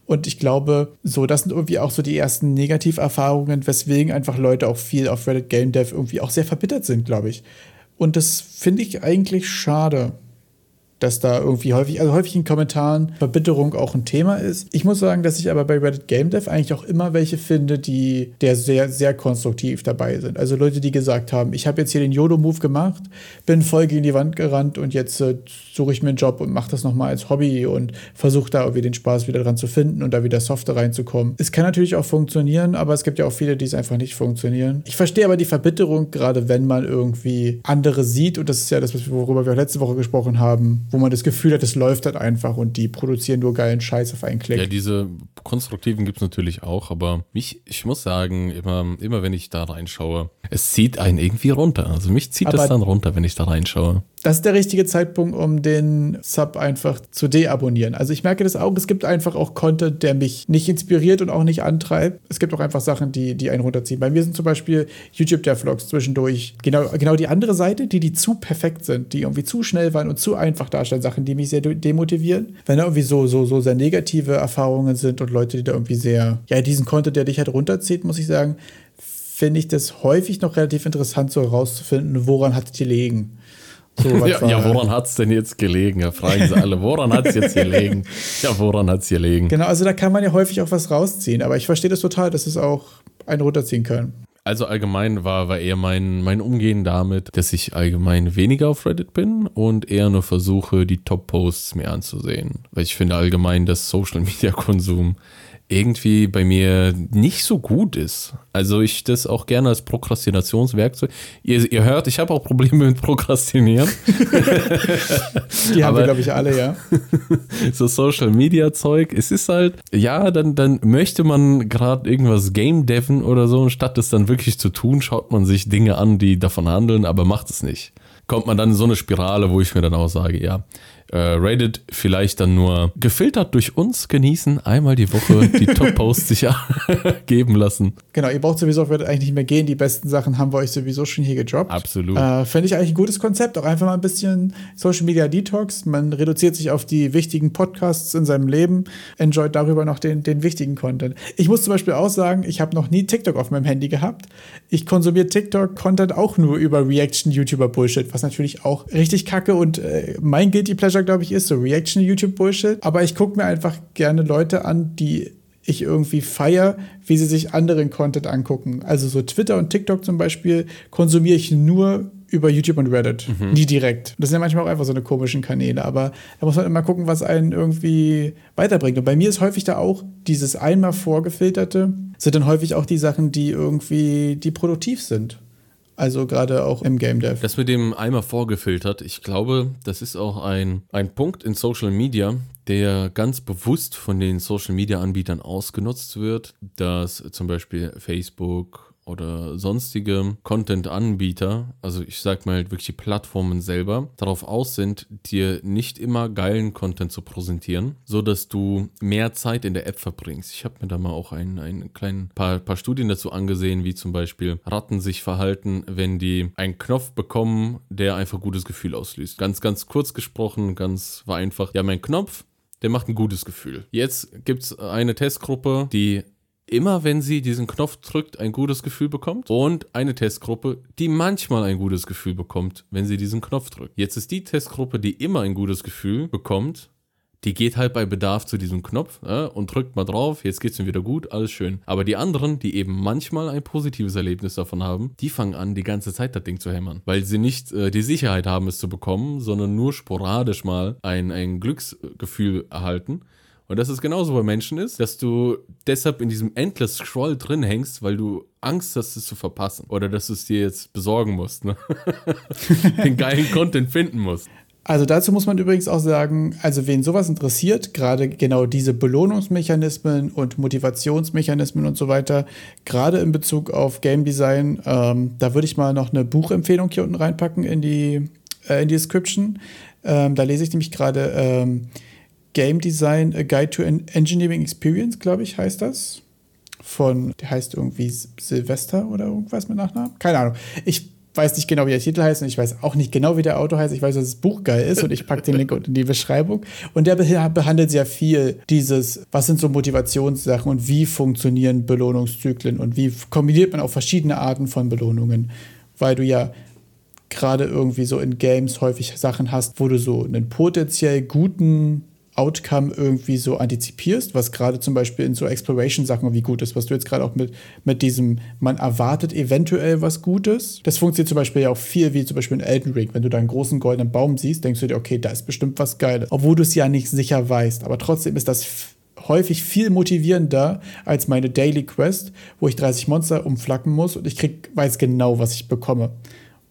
Und ich glaube, so, das sind irgendwie auch so die ersten Negativerfahrungen, weswegen einfach Leute auch viel auf Reddit Game Dev irgendwie auch sehr verbittert sind, glaube ich. Und das finde ich eigentlich schade dass da irgendwie häufig, also häufig in Kommentaren Verbitterung auch ein Thema ist. Ich muss sagen, dass ich aber bei Reddit Game Dev eigentlich auch immer welche finde, die der sehr, sehr konstruktiv dabei sind. Also Leute, die gesagt haben, ich habe jetzt hier den YOLO-Move gemacht, bin voll gegen die Wand gerannt und jetzt äh, suche ich mir einen Job und mache das nochmal als Hobby und versuche da irgendwie den Spaß wieder dran zu finden und da wieder softer reinzukommen. Es kann natürlich auch funktionieren, aber es gibt ja auch viele, die es einfach nicht funktionieren. Ich verstehe aber die Verbitterung, gerade wenn man irgendwie andere sieht und das ist ja das, worüber wir auch letzte Woche gesprochen haben, wo man das Gefühl hat, es läuft halt einfach und die produzieren nur geilen Scheiß auf einen Klick. Ja, diese konstruktiven gibt es natürlich auch, aber mich, ich muss sagen, immer, immer wenn ich da reinschaue, es zieht einen irgendwie runter. Also mich zieht aber das dann runter, wenn ich da reinschaue das ist der richtige Zeitpunkt, um den Sub einfach zu deabonnieren. Also ich merke das auch, es gibt einfach auch Content, der mich nicht inspiriert und auch nicht antreibt. Es gibt auch einfach Sachen, die, die einen runterziehen. Bei mir sind zum Beispiel YouTube-Devlogs zwischendurch genau, genau die andere Seite, die, die zu perfekt sind, die irgendwie zu schnell waren und zu einfach darstellen, Sachen, die mich sehr demotivieren. Wenn da irgendwie so, so, so sehr negative Erfahrungen sind und Leute, die da irgendwie sehr, ja, diesen Content, der dich halt runterzieht, muss ich sagen, finde ich das häufig noch relativ interessant, so herauszufinden, woran hat es gelegen. So, ja, ja, woran hat es denn jetzt gelegen? Ja, fragen Sie alle, woran hat es jetzt gelegen? Ja, woran hat es gelegen? Genau, also da kann man ja häufig auch was rausziehen, aber ich verstehe das total, dass es auch einen runterziehen kann. Also allgemein war, war eher mein, mein Umgehen damit, dass ich allgemein weniger auf Reddit bin und eher nur versuche, die Top-Posts mir anzusehen. Weil ich finde allgemein, dass Social-Media-Konsum irgendwie bei mir nicht so gut ist. Also ich das auch gerne als Prokrastinationswerkzeug. Ihr, ihr hört, ich habe auch Probleme mit Prokrastinieren. Die haben wir, glaube ich, alle, ja. so Social Media Zeug. Es ist halt, ja, dann, dann möchte man gerade irgendwas Game Deven oder so, und statt es dann wirklich zu tun, schaut man sich Dinge an, die davon handeln, aber macht es nicht. Kommt man dann in so eine Spirale, wo ich mir dann auch sage, ja, äh, Reddit vielleicht dann nur gefiltert durch uns genießen, einmal die Woche die Top-Posts sich geben lassen. Genau, ihr braucht sowieso Reddit eigentlich nicht mehr gehen. Die besten Sachen haben wir euch sowieso schon hier gedroppt. Absolut. Äh, Fände ich eigentlich ein gutes Konzept. Auch einfach mal ein bisschen Social Media Detox. Man reduziert sich auf die wichtigen Podcasts in seinem Leben, enjoyt darüber noch den, den wichtigen Content. Ich muss zum Beispiel auch sagen, ich habe noch nie TikTok auf meinem Handy gehabt. Ich konsumiere TikTok-Content auch nur über Reaction-YouTuber-Bullshit, was natürlich auch richtig kacke und äh, mein Guilty Pleasure Pleasure, glaube ich, ist, so Reaction-YouTube-Bullshit. Aber ich gucke mir einfach gerne Leute an, die ich irgendwie feier, wie sie sich anderen Content angucken. Also so Twitter und TikTok zum Beispiel konsumiere ich nur über YouTube und Reddit. Mhm. Nie direkt. Das sind ja manchmal auch einfach so eine komischen Kanäle, aber da muss man immer gucken, was einen irgendwie weiterbringt. Und bei mir ist häufig da auch dieses einmal vorgefilterte, sind dann häufig auch die Sachen, die irgendwie, die produktiv sind. Also gerade auch im Game Dev. Das mit dem Eimer vorgefiltert, ich glaube, das ist auch ein, ein Punkt in Social Media, der ganz bewusst von den Social Media Anbietern ausgenutzt wird, dass zum Beispiel Facebook oder sonstige Content-Anbieter, also ich sag mal halt wirklich die Plattformen selber, darauf aus sind, dir nicht immer geilen Content zu präsentieren, so dass du mehr Zeit in der App verbringst. Ich habe mir da mal auch ein, ein kleinen paar, paar Studien dazu angesehen, wie zum Beispiel Ratten sich verhalten, wenn die einen Knopf bekommen, der einfach gutes Gefühl auslöst. Ganz, ganz kurz gesprochen, ganz vereinfacht. Ja, mein Knopf, der macht ein gutes Gefühl. Jetzt gibt es eine Testgruppe, die immer, wenn sie diesen Knopf drückt, ein gutes Gefühl bekommt. Und eine Testgruppe, die manchmal ein gutes Gefühl bekommt, wenn sie diesen Knopf drückt. Jetzt ist die Testgruppe, die immer ein gutes Gefühl bekommt, die geht halt bei Bedarf zu diesem Knopf äh, und drückt mal drauf, jetzt geht's mir wieder gut, alles schön. Aber die anderen, die eben manchmal ein positives Erlebnis davon haben, die fangen an, die ganze Zeit das Ding zu hämmern. Weil sie nicht äh, die Sicherheit haben, es zu bekommen, sondern nur sporadisch mal ein, ein Glücksgefühl erhalten. Und dass es genauso bei Menschen ist, dass du deshalb in diesem Endless Scroll drin hängst, weil du Angst hast, es zu verpassen. Oder dass du es dir jetzt besorgen musst, ne? Den geilen Content finden musst. Also dazu muss man übrigens auch sagen, also wen sowas interessiert, gerade genau diese Belohnungsmechanismen und Motivationsmechanismen und so weiter, gerade in Bezug auf Game Design, ähm, da würde ich mal noch eine Buchempfehlung hier unten reinpacken in die, äh, in die Description. Ähm, da lese ich nämlich gerade ähm, Game Design, A Guide to Engineering Experience, glaube ich, heißt das. Von, der heißt irgendwie Silvester oder irgendwas mit Nachnamen. Keine Ahnung. Ich weiß nicht genau, wie der Titel heißt und ich weiß auch nicht genau, wie der Autor heißt. Ich weiß, dass das Buch geil ist und ich packe den Link unten in die Beschreibung. Und der behandelt sehr viel dieses, was sind so Motivationssachen und wie funktionieren Belohnungszyklen und wie kombiniert man auch verschiedene Arten von Belohnungen. Weil du ja gerade irgendwie so in Games häufig Sachen hast, wo du so einen potenziell guten Outcome irgendwie so antizipierst, was gerade zum Beispiel in so Exploration-Sachen wie gut ist, was du jetzt gerade auch mit, mit diesem, man erwartet eventuell was Gutes. Das funktioniert zum Beispiel ja auch viel wie zum Beispiel in Elden Ring. Wenn du da einen großen goldenen Baum siehst, denkst du dir, okay, da ist bestimmt was Geiles. Obwohl du es ja nicht sicher weißt. Aber trotzdem ist das häufig viel motivierender als meine Daily Quest, wo ich 30 Monster umflacken muss und ich krieg, weiß genau, was ich bekomme.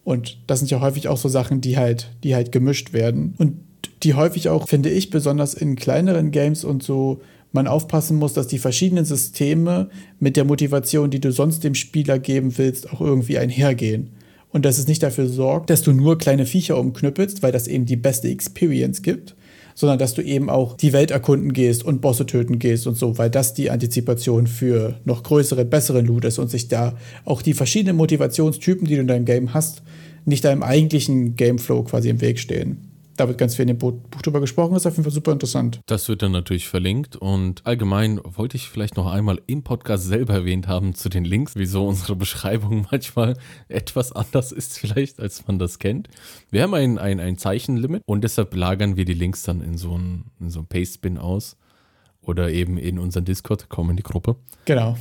Und das sind ja häufig auch so Sachen, die halt, die halt gemischt werden. Und die häufig auch, finde ich, besonders in kleineren Games und so, man aufpassen muss, dass die verschiedenen Systeme mit der Motivation, die du sonst dem Spieler geben willst, auch irgendwie einhergehen. Und dass es nicht dafür sorgt, dass du nur kleine Viecher umknüppelst, weil das eben die beste Experience gibt, sondern dass du eben auch die Welt erkunden gehst und Bosse töten gehst und so, weil das die Antizipation für noch größere, bessere Loot ist und sich da auch die verschiedenen Motivationstypen, die du in deinem Game hast, nicht deinem eigentlichen Gameflow quasi im Weg stehen da wird ganz viel in dem Buch drüber gesprochen, das ist auf jeden Fall super interessant. Das wird dann natürlich verlinkt und allgemein wollte ich vielleicht noch einmal im Podcast selber erwähnt haben zu den Links, wieso unsere Beschreibung manchmal etwas anders ist vielleicht, als man das kennt. Wir haben ein, ein, ein Zeichenlimit und deshalb lagern wir die Links dann in so ein, in so ein Paste-Bin aus oder eben in unseren Discord, kommen in die Gruppe. Genau.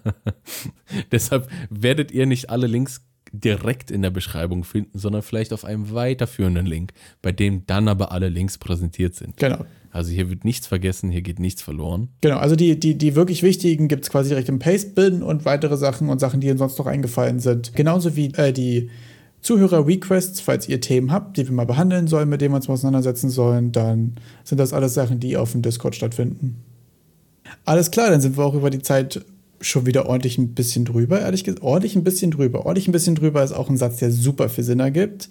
deshalb werdet ihr nicht alle Links direkt in der Beschreibung finden, sondern vielleicht auf einem weiterführenden Link, bei dem dann aber alle Links präsentiert sind. Genau. Also hier wird nichts vergessen, hier geht nichts verloren. Genau, also die, die, die wirklich wichtigen gibt es quasi direkt im Paste-Bin und weitere Sachen und Sachen, die Ihnen sonst noch eingefallen sind. Genauso wie äh, die Zuhörer-Requests, falls ihr Themen habt, die wir mal behandeln sollen, mit denen wir uns auseinandersetzen sollen, dann sind das alles Sachen, die auf dem Discord stattfinden. Alles klar, dann sind wir auch über die Zeit schon wieder ordentlich ein bisschen drüber, ehrlich gesagt. Ordentlich ein bisschen drüber. Ordentlich ein bisschen drüber ist auch ein Satz, der super viel Sinn ergibt.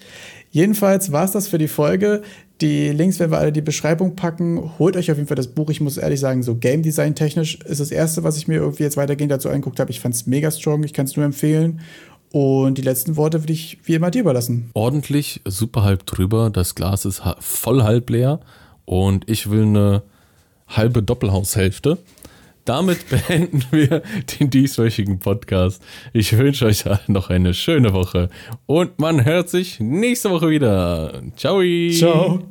Jedenfalls war es das für die Folge. Die Links werden wir alle in die Beschreibung packen. Holt euch auf jeden Fall das Buch. Ich muss ehrlich sagen, so Game Design technisch ist das erste, was ich mir irgendwie jetzt weitergehend dazu angeguckt habe. Ich fand es mega strong. Ich kann es nur empfehlen. Und die letzten Worte würde ich wie immer dir überlassen. Ordentlich, super halb drüber. Das Glas ist voll halb leer. Und ich will eine halbe Doppelhaushälfte damit beenden wir den dieswöchigen Podcast. Ich wünsche euch noch eine schöne Woche und man hört sich nächste Woche wieder. Ciao. Ciao.